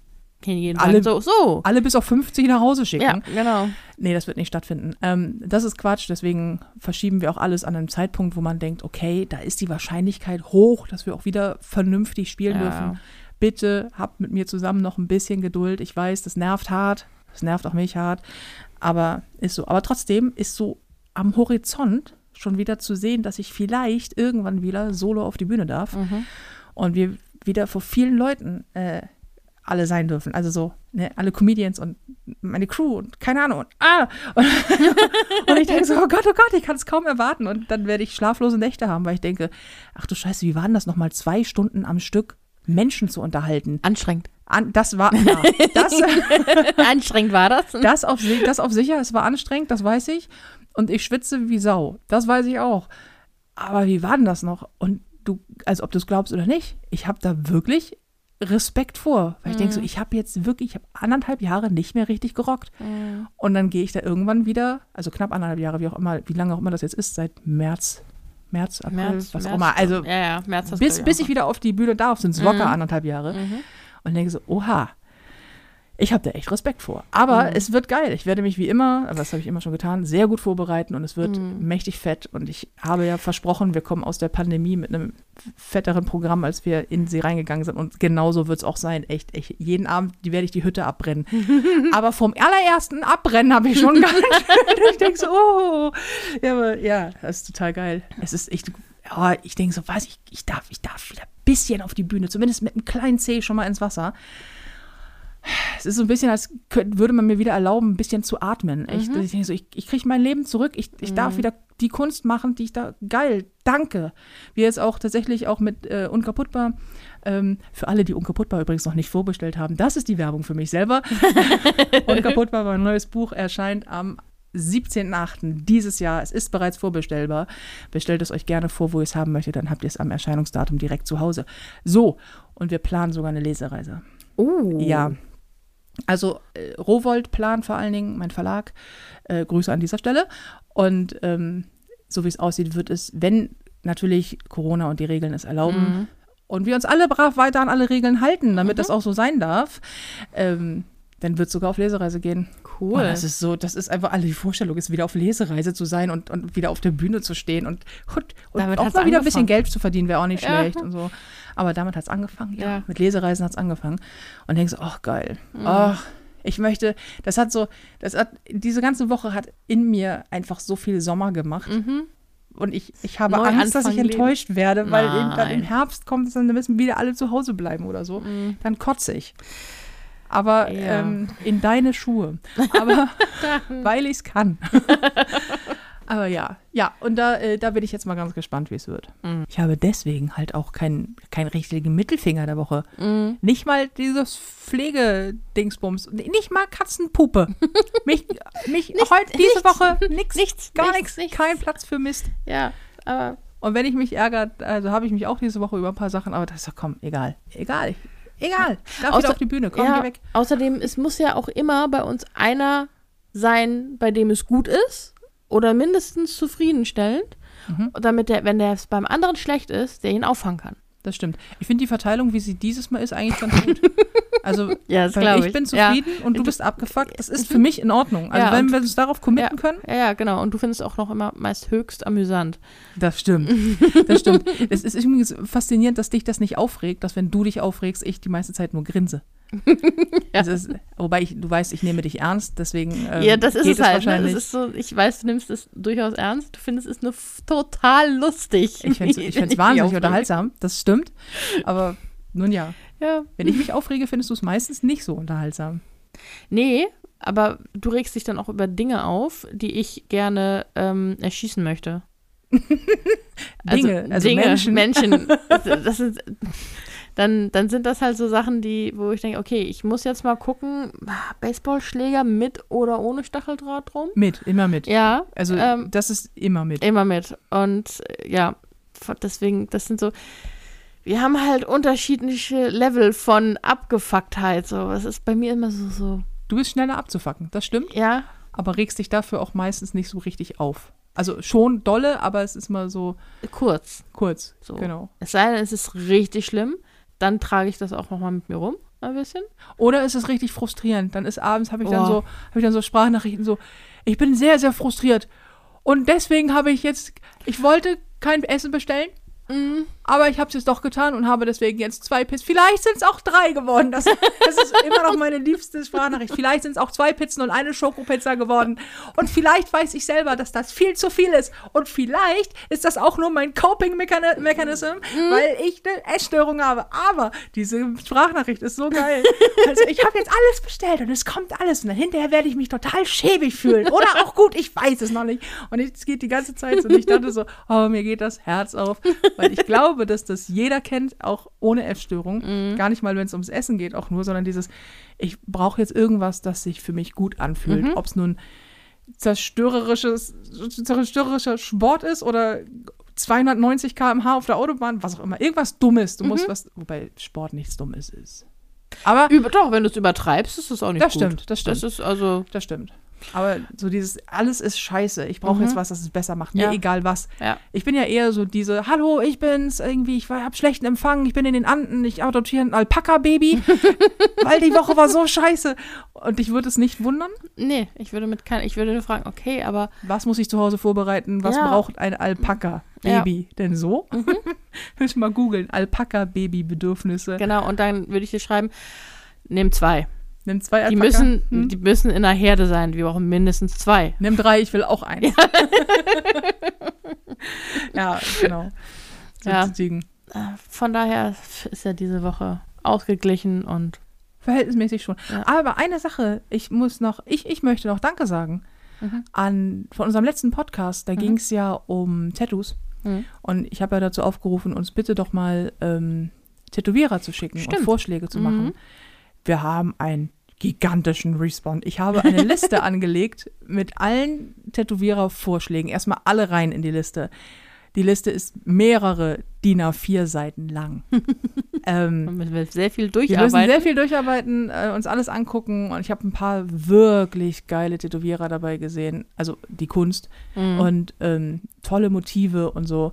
Alle- so, so. alle bis auf 50 nach Hause schicken. Ja, genau. Nee, das wird nicht stattfinden. Ähm, das ist Quatsch, deswegen verschieben wir auch alles an einem Zeitpunkt, wo man denkt, okay, da ist die Wahrscheinlichkeit hoch, dass wir auch wieder vernünftig spielen Ja. dürfen. Bitte habt mit mir zusammen noch ein bisschen Geduld. Ich weiß, das nervt hart, das nervt auch mich hart, aber ist so. Aber trotzdem ist so am Horizont schon wieder zu sehen, dass ich vielleicht irgendwann wieder solo auf die Bühne darf und wir wieder vor vielen Leuten äh, alle sein dürfen. Also so, ne, alle Comedians und meine Crew und keine Ahnung. Und, ah! Und, <laughs> und ich denke so, oh Gott, oh Gott, ich kann es kaum erwarten. Und dann werde ich schlaflose Nächte haben, weil ich denke, ach du Scheiße, wie war denn das nochmal zwei Stunden am Stück Menschen zu unterhalten? Anstrengend. An, das war, ja, das, <laughs> Anstrengend war das. das, auf, das auf sicher, es war anstrengend, das weiß ich. Und ich schwitze wie Sau, das weiß ich auch. Aber wie war denn das noch? Und du, also ob du es glaubst oder nicht, ich habe da wirklich Respekt vor. Weil ich denke so, ich habe jetzt wirklich, ich habe anderthalb Jahre nicht mehr richtig gerockt. Und dann gehe ich da irgendwann wieder, also knapp anderthalb Jahre, wie auch immer, wie lange auch immer das jetzt ist, seit März, März, April, März, was auch März, immer. Also ja, ja, März bis, bis ich wieder auf die Bühne darf, sind es locker anderthalb Jahre. Und denke so, oha, ich habe da echt Respekt vor. Aber es wird geil. Ich werde mich wie immer, aber das habe ich immer schon getan, sehr gut vorbereiten und es wird mächtig fett. Und ich habe ja versprochen, wir kommen aus der Pandemie mit einem fetteren Programm, als wir in sie reingegangen sind. Und genauso wird es auch sein. Echt, echt. Jeden Abend die werde ich die Hütte abbrennen. <laughs> aber vom allerersten Abbrennen habe ich schon ganz <laughs> schön. ich denke so, oh. Ja, aber ja, das ist total geil. Es ist echt, ja, ich denke so, was, ich, ich darf, ich darf wieder ein bisschen auf die Bühne, zumindest mit einem kleinen Zeh schon mal ins Wasser. Es ist so ein bisschen, als könnt, würde man mir wieder erlauben, ein bisschen zu atmen. Echt. Mhm. Ich, denke so, ich, ich kriege mein Leben zurück. Ich, ich darf wieder die Kunst machen, die ich da. Geil, danke. Wir jetzt auch tatsächlich auch mit äh, Unkaputtbar. Ähm, für alle, die Unkaputtbar übrigens noch nicht vorbestellt haben, das ist die Werbung für mich selber. <laughs> Unkaputtbar, mein neues Buch erscheint am 17.8. dieses Jahr. Es ist bereits vorbestellbar. Bestellt es euch gerne vor, wo ihr es haben möchtet, dann habt ihr es am Erscheinungsdatum direkt zu Hause. So, und wir planen sogar eine Lesereise. Oh. Ja. Also äh, Rowold Plan vor allen Dingen, mein Verlag. Äh, Grüße an dieser Stelle. Und ähm, so wie es aussieht, wird es, wenn natürlich Corona und die Regeln es erlauben und wir uns alle brav weiter an alle Regeln halten, damit das auch so sein darf, ähm, dann wird es sogar auf Lesereise gehen. Cool. Und das ist so, das ist einfach alle die Vorstellung, ist wieder auf Lesereise zu sein und, und wieder auf der Bühne zu stehen und, und, und auch mal wieder ein bisschen. Geld zu verdienen, wäre auch nicht Ja. schlecht und so. Aber damit hat es angefangen, ja. Ja. Mit Lesereisen hat es angefangen. Und denkst, ach geil. Mhm. Ach, ich möchte, das hat so, das hat, diese ganze Woche hat in mir einfach so viel Sommer gemacht. Und ich, ich habe Neu Angst, dass ich anfangen, Leben. enttäuscht werde, weil in, dann im. Herbst kommt es, dann müssen wieder alle zu Hause bleiben oder so. Mhm. Dann kotze ich. Aber Ja. ähm, in deine Schuhe. Aber <laughs> <laughs> weil ich es kann. <laughs> aber ja, ja, und da, äh, da bin ich jetzt mal ganz gespannt, wie es wird. Mhm. Ich habe deswegen halt auch keinen keinen richtigen Mittelfinger der Woche. Mhm. Nicht mal dieses Pflegedingsbums. Nicht mal Katzenpuppe. mich, mich heute, diese nichts. Woche, nix, Nichts, gar nichts, nichts, nichts. kein Platz für Mist. Ja, aber Und wenn ich mich ärgere, also habe ich mich auch diese Woche über ein paar Sachen, aber das ist doch, komm, egal. Egal. Egal. Darf Außer- auf die Bühne. Komm, ja, geh weg. außerdem, es muss ja auch immer bei uns einer sein, bei dem es gut ist oder mindestens zufriedenstellend, Mhm. damit der, wenn der es beim anderen schlecht ist, der ihn auffangen kann. Das stimmt. Ich finde die Verteilung, wie sie dieses Mal ist, eigentlich ganz gut. <laughs> Also, Ja, ich. ich. bin Ja. zufrieden und du bist abgefuckt. Das ist für mich in Ordnung. Also, Ja, wenn wir uns darauf committen können, Ja, ja, genau. Und du findest es auch noch immer meist höchst amüsant. Das stimmt. <laughs> Das stimmt. Es ist übrigens faszinierend, dass dich das nicht aufregt, dass wenn du dich aufregst, ich die meiste Zeit nur grinse. <laughs> Ja. Ist, wobei ich, du weißt, ich nehme dich ernst, deswegen ähm, ja, das ist geht es halt. Ne? Es ist so, ich weiß, du nimmst es durchaus ernst. Du findest es nur total lustig. ich finde <laughs> es wahnsinnig unterhaltsam, das stimmt. Aber nun ja, Ja. wenn ich mich aufrege, findest du es meistens nicht so unterhaltsam. Nee, aber du regst dich dann auch über Dinge auf, die ich gerne ähm, erschießen möchte. <laughs> Dinge, also Dinge, Menschen. Menschen. Das, das ist, dann, dann sind das halt so Sachen, die, wo ich denke, okay, ich muss jetzt mal gucken, Baseballschläger mit oder ohne Stacheldraht drum. Mit, immer mit. Ja, Also ähm, das ist immer mit. immer mit. Und äh, ja, deswegen, das sind so, wir haben halt unterschiedliche Level von Abgefucktheit. So, das ist bei mir immer so, so, Du bist schneller abzufacken, das stimmt, ja, aber regst dich dafür auch meistens nicht so richtig auf. Also schon dolle, aber es ist mal so kurz. kurz. So. Genau. Es sei denn, es ist richtig schlimm, dann trage ich das auch nochmal mit mir rum, ein bisschen. Oder ist es richtig frustrierend? Dann ist abends, habe ich dann Oh. so, habe ich dann so Sprachnachrichten so, ich bin sehr, sehr frustriert. Und deswegen habe ich jetzt, ich wollte kein Essen bestellen, Mhm. aber ich habe es jetzt doch getan und habe deswegen jetzt zwei Pizzen. Vielleicht sind es auch drei geworden. Das, das ist immer noch meine liebste Sprachnachricht. Vielleicht sind es auch zwei Pizzen und eine Schokopizza geworden. Und vielleicht weiß ich selber, dass das viel zu viel ist. Und vielleicht ist das auch nur mein Coping-Mechanism, weil ich eine Essstörung habe. Aber diese Sprachnachricht ist so geil. Also ich habe jetzt alles bestellt und es kommt alles. Und dann hinterher werde ich mich total schäbig fühlen. Oder auch gut, ich weiß es noch nicht. Und es geht die ganze Zeit so. Und ich dachte so, oh, mir geht das Herz auf. Weil ich glaube, dass das jeder kennt, auch ohne Essstörung. Gar nicht mal, wenn es ums Essen geht, auch nur, sondern dieses, ich brauche jetzt irgendwas, das sich für mich gut anfühlt. Ob es nun zerstörerisches, zerstörerischer Sport ist oder 290 km/h auf der Autobahn, was auch immer. Irgendwas Dummes. Du musst was, wobei Sport nichts Dummes ist. Aber Über, doch, wenn du es übertreibst, ist es auch nicht Das gut. stimmt, das stimmt. Das ist also, das stimmt. Aber so dieses, alles ist scheiße. Ich brauche jetzt was, das es besser macht. Mir Ja. egal was. ja. Ich bin ja eher so diese, hallo, ich bin's, irgendwie, ich habe schlechten Empfang, ich bin in den Anden, ich adoptiere ein Alpaka-Baby, <laughs> weil die Woche war so scheiße. Und ich würde es nicht wundern, Nee, ich würde mit kein, ich würde nur fragen, okay, aber was muss ich zu Hause vorbereiten, was Ja. braucht ein Alpaka-Baby denn so? <laughs> Müssen mal googeln, Alpaka-Baby-Bedürfnisse. genau, und dann würde ich dir schreiben, nimm zwei. Nimm zwei Die Alpaka. müssen, Hm? die müssen in einer Herde sein, wir brauchen mindestens zwei. Nimm drei, ich will auch eins. <laughs> Ja, genau. So <laughs> Ja. Äh, Von daher ist ja diese Woche ausgeglichen und Verhältnismäßig schon. Ja. Aber eine Sache, ich muss noch, ich, ich möchte noch Danke sagen Mhm. an von unserem letzten Podcast. Da ging es ja um Tattoos. Mhm. Und ich habe ja dazu aufgerufen, uns bitte doch mal ähm, Tätowierer zu schicken und Stimmt. Vorschläge zu Mhm. machen. Wir haben einen gigantischen Respawn. Ich habe eine <laughs> Liste angelegt mit allen Tätowierer-Vorschlägen. Erstmal alle rein in die Liste. Die Liste ist mehrere DIN A4 Seiten lang. <laughs> ähm, da müssen wir sehr viel wir müssen durcharbeiten. sehr viel durcharbeiten, äh, uns alles angucken und ich habe ein paar wirklich geile Tätowierer dabei gesehen, also die Kunst Mhm. und ähm, tolle Motive und so.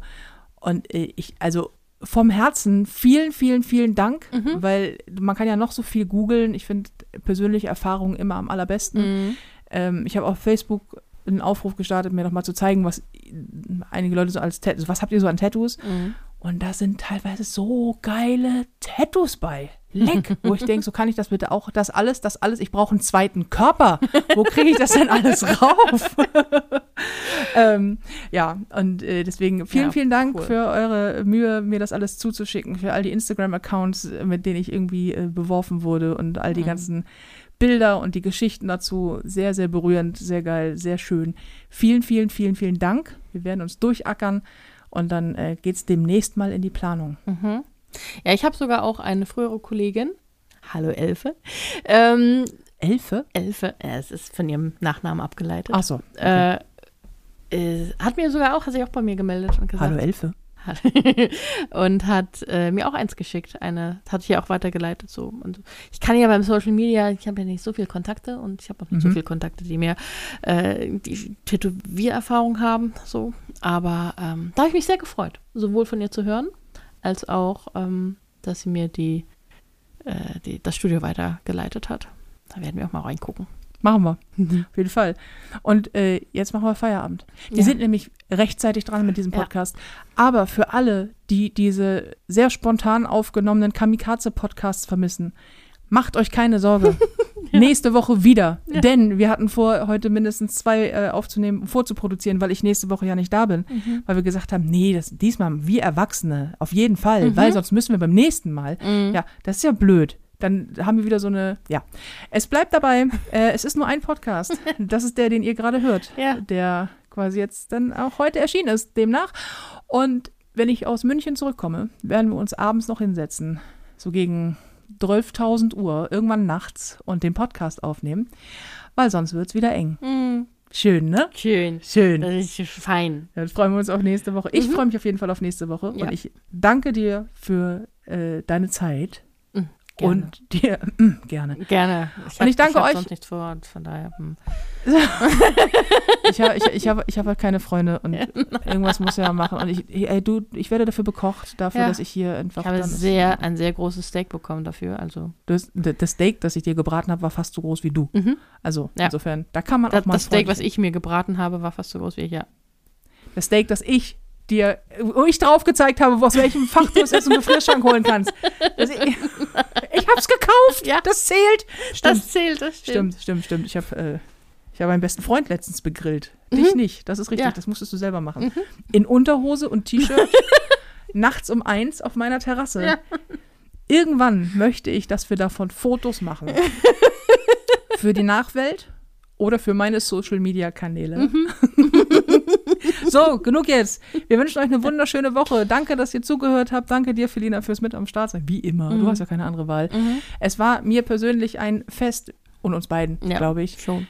Und äh, ich, also vom Herzen vielen, vielen, vielen Dank, Mhm. weil man kann ja noch so viel googeln. Ich finde persönliche Erfahrungen immer am allerbesten. Mhm. Ähm, ich habe auf Facebook einen Aufruf gestartet, mir nochmal zu zeigen, was einige Leute so als Tattoos, was habt ihr so an Tattoos? Mhm. Und da sind teilweise so geile Tattoos bei. Leck, wo ich denke, so kann ich das bitte auch, das alles, das alles, ich brauche einen zweiten Körper. Wo kriege ich das denn alles rauf? <laughs> ähm, ja, und äh, deswegen vielen, Ja, vielen Dank cool. für eure Mühe, mir das alles zuzuschicken, für all die Instagram-Accounts, äh, mit denen ich irgendwie äh, beworfen wurde und all die Mhm. ganzen Bilder und die Geschichten dazu. Sehr, sehr berührend, sehr geil, sehr schön. Vielen, vielen, vielen, vielen Dank. Wir werden uns durchackern und dann äh, geht es demnächst mal in die Planung. Mhm. Ja, ich habe sogar auch eine frühere Kollegin. Hallo Elfe. Ähm, Elfe? Elfe, äh, es ist von ihrem Nachnamen abgeleitet. Ach so. Okay. Äh, äh, hat mir sogar auch, hat sich auch bei mir gemeldet und gesagt. Hallo Elfe. <laughs> und hat äh, mir auch eins geschickt. Eine hat ich ja auch weitergeleitet. So. Und ich kann ja beim Social Media, ich habe ja nicht so viele Kontakte und ich habe auch nicht so Mhm. viele Kontakte, die mir äh, die Tätowiererfahrung haben. So. Aber ähm, da habe ich mich sehr gefreut, sowohl von ihr zu hören, als auch, ähm, dass sie mir die, äh, die, das Studio weitergeleitet hat. Da werden wir auch mal reingucken. Machen wir. Auf jeden Fall. Und äh, jetzt machen wir Feierabend. Wir Ja. sind nämlich rechtzeitig dran mit diesem Ja. Podcast. Aber für alle, die diese sehr spontan aufgenommenen Kamikaze-Podcasts vermissen, macht euch keine Sorge. <laughs> Nächste Woche wieder. Ja. Denn wir hatten vor, heute mindestens zwei äh, aufzunehmen, vorzuproduzieren, weil ich nächste Woche ja nicht da bin. Mhm. Weil wir gesagt haben, nee, das, diesmal wir Erwachsene, auf jeden Fall. Mhm. Weil sonst müssen wir beim nächsten Mal Mhm. ja, das ist ja blöd. Dann haben wir wieder so eine, ja. Es bleibt dabei, <laughs> äh, es ist nur ein Podcast. Das ist der, den ihr gerade hört. Ja. Der quasi jetzt dann auch heute erschienen ist, demnach. Und wenn ich aus München zurückkomme, werden wir uns abends noch hinsetzen, so gegen 12.000 Uhr, irgendwann nachts und den Podcast aufnehmen, weil sonst wird es wieder eng. Mhm. Schön, ne? Schön. Schön. Das ist fein. Dann freuen wir uns auf nächste Woche. Ich Mhm. freue mich auf jeden Fall auf nächste Woche Ja. und ich danke dir für äh, deine Zeit Gerne. und dir <laughs> mm, gerne. Gerne. Und ich danke hab euch- sonst nichts vor, von daher. hm. <laughs> Ich habe ich, ich hab, ich hab halt keine Freunde und <laughs> irgendwas muss ja machen. Und ich, ey, du, ich werde dafür bekocht, dafür, Ja. dass ich hier einfach Ich habe dann sehr, ein sehr großes Steak bekommen dafür. Also das, das Steak, das ich dir gebraten habe, war fast so groß wie du. mhm. Also Ja. insofern, da kann man das, auch mal das Steak, was ich mir gebraten habe, war fast so groß wie ich, ja. das Steak, das ich dir, wo ich drauf gezeigt habe, aus welchem Fach du es aus dem Gefrierschrank holen kannst. Das, ich ich hab's gekauft, Ja. das zählt. Stimmt, Das zählt, das stimmt, stimmt, stimmt. Ich habe äh, ich hab meinen besten Freund letztens begrillt. Dich nicht, das ist richtig, Ja. das musstest du selber machen. In Unterhose und T-Shirt, <laughs> nachts um eins auf meiner Terrasse. Ja. Irgendwann möchte ich, dass wir davon Fotos machen. <laughs> für die Nachwelt oder für meine Social-Media-Kanäle. <laughs> so, genug jetzt. Wir wünschen euch eine wunderschöne Woche. Danke, dass ihr zugehört habt. Danke dir, Felina, fürs Mit am Start sein. Wie immer. Du hast ja keine andere Wahl. Mhm. Es war mir persönlich ein Fest und uns beiden, Ja. glaube ich. Schon.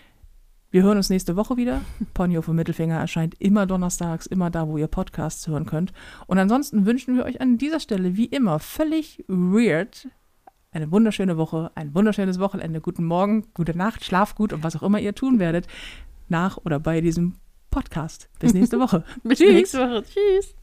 Wir hören uns nächste Woche wieder. Ponyo vom Mittelfinger erscheint immer donnerstags, immer da, wo ihr Podcasts hören könnt. Und ansonsten wünschen wir euch an dieser Stelle, wie immer, völlig weird, eine wunderschöne Woche, ein wunderschönes Wochenende, guten Morgen, gute Nacht, schlaf gut und was auch immer ihr tun werdet, nach oder bei diesem Podcast. Bis nächste Woche. <laughs> Bis Tschüss. nächste Woche. Tschüss.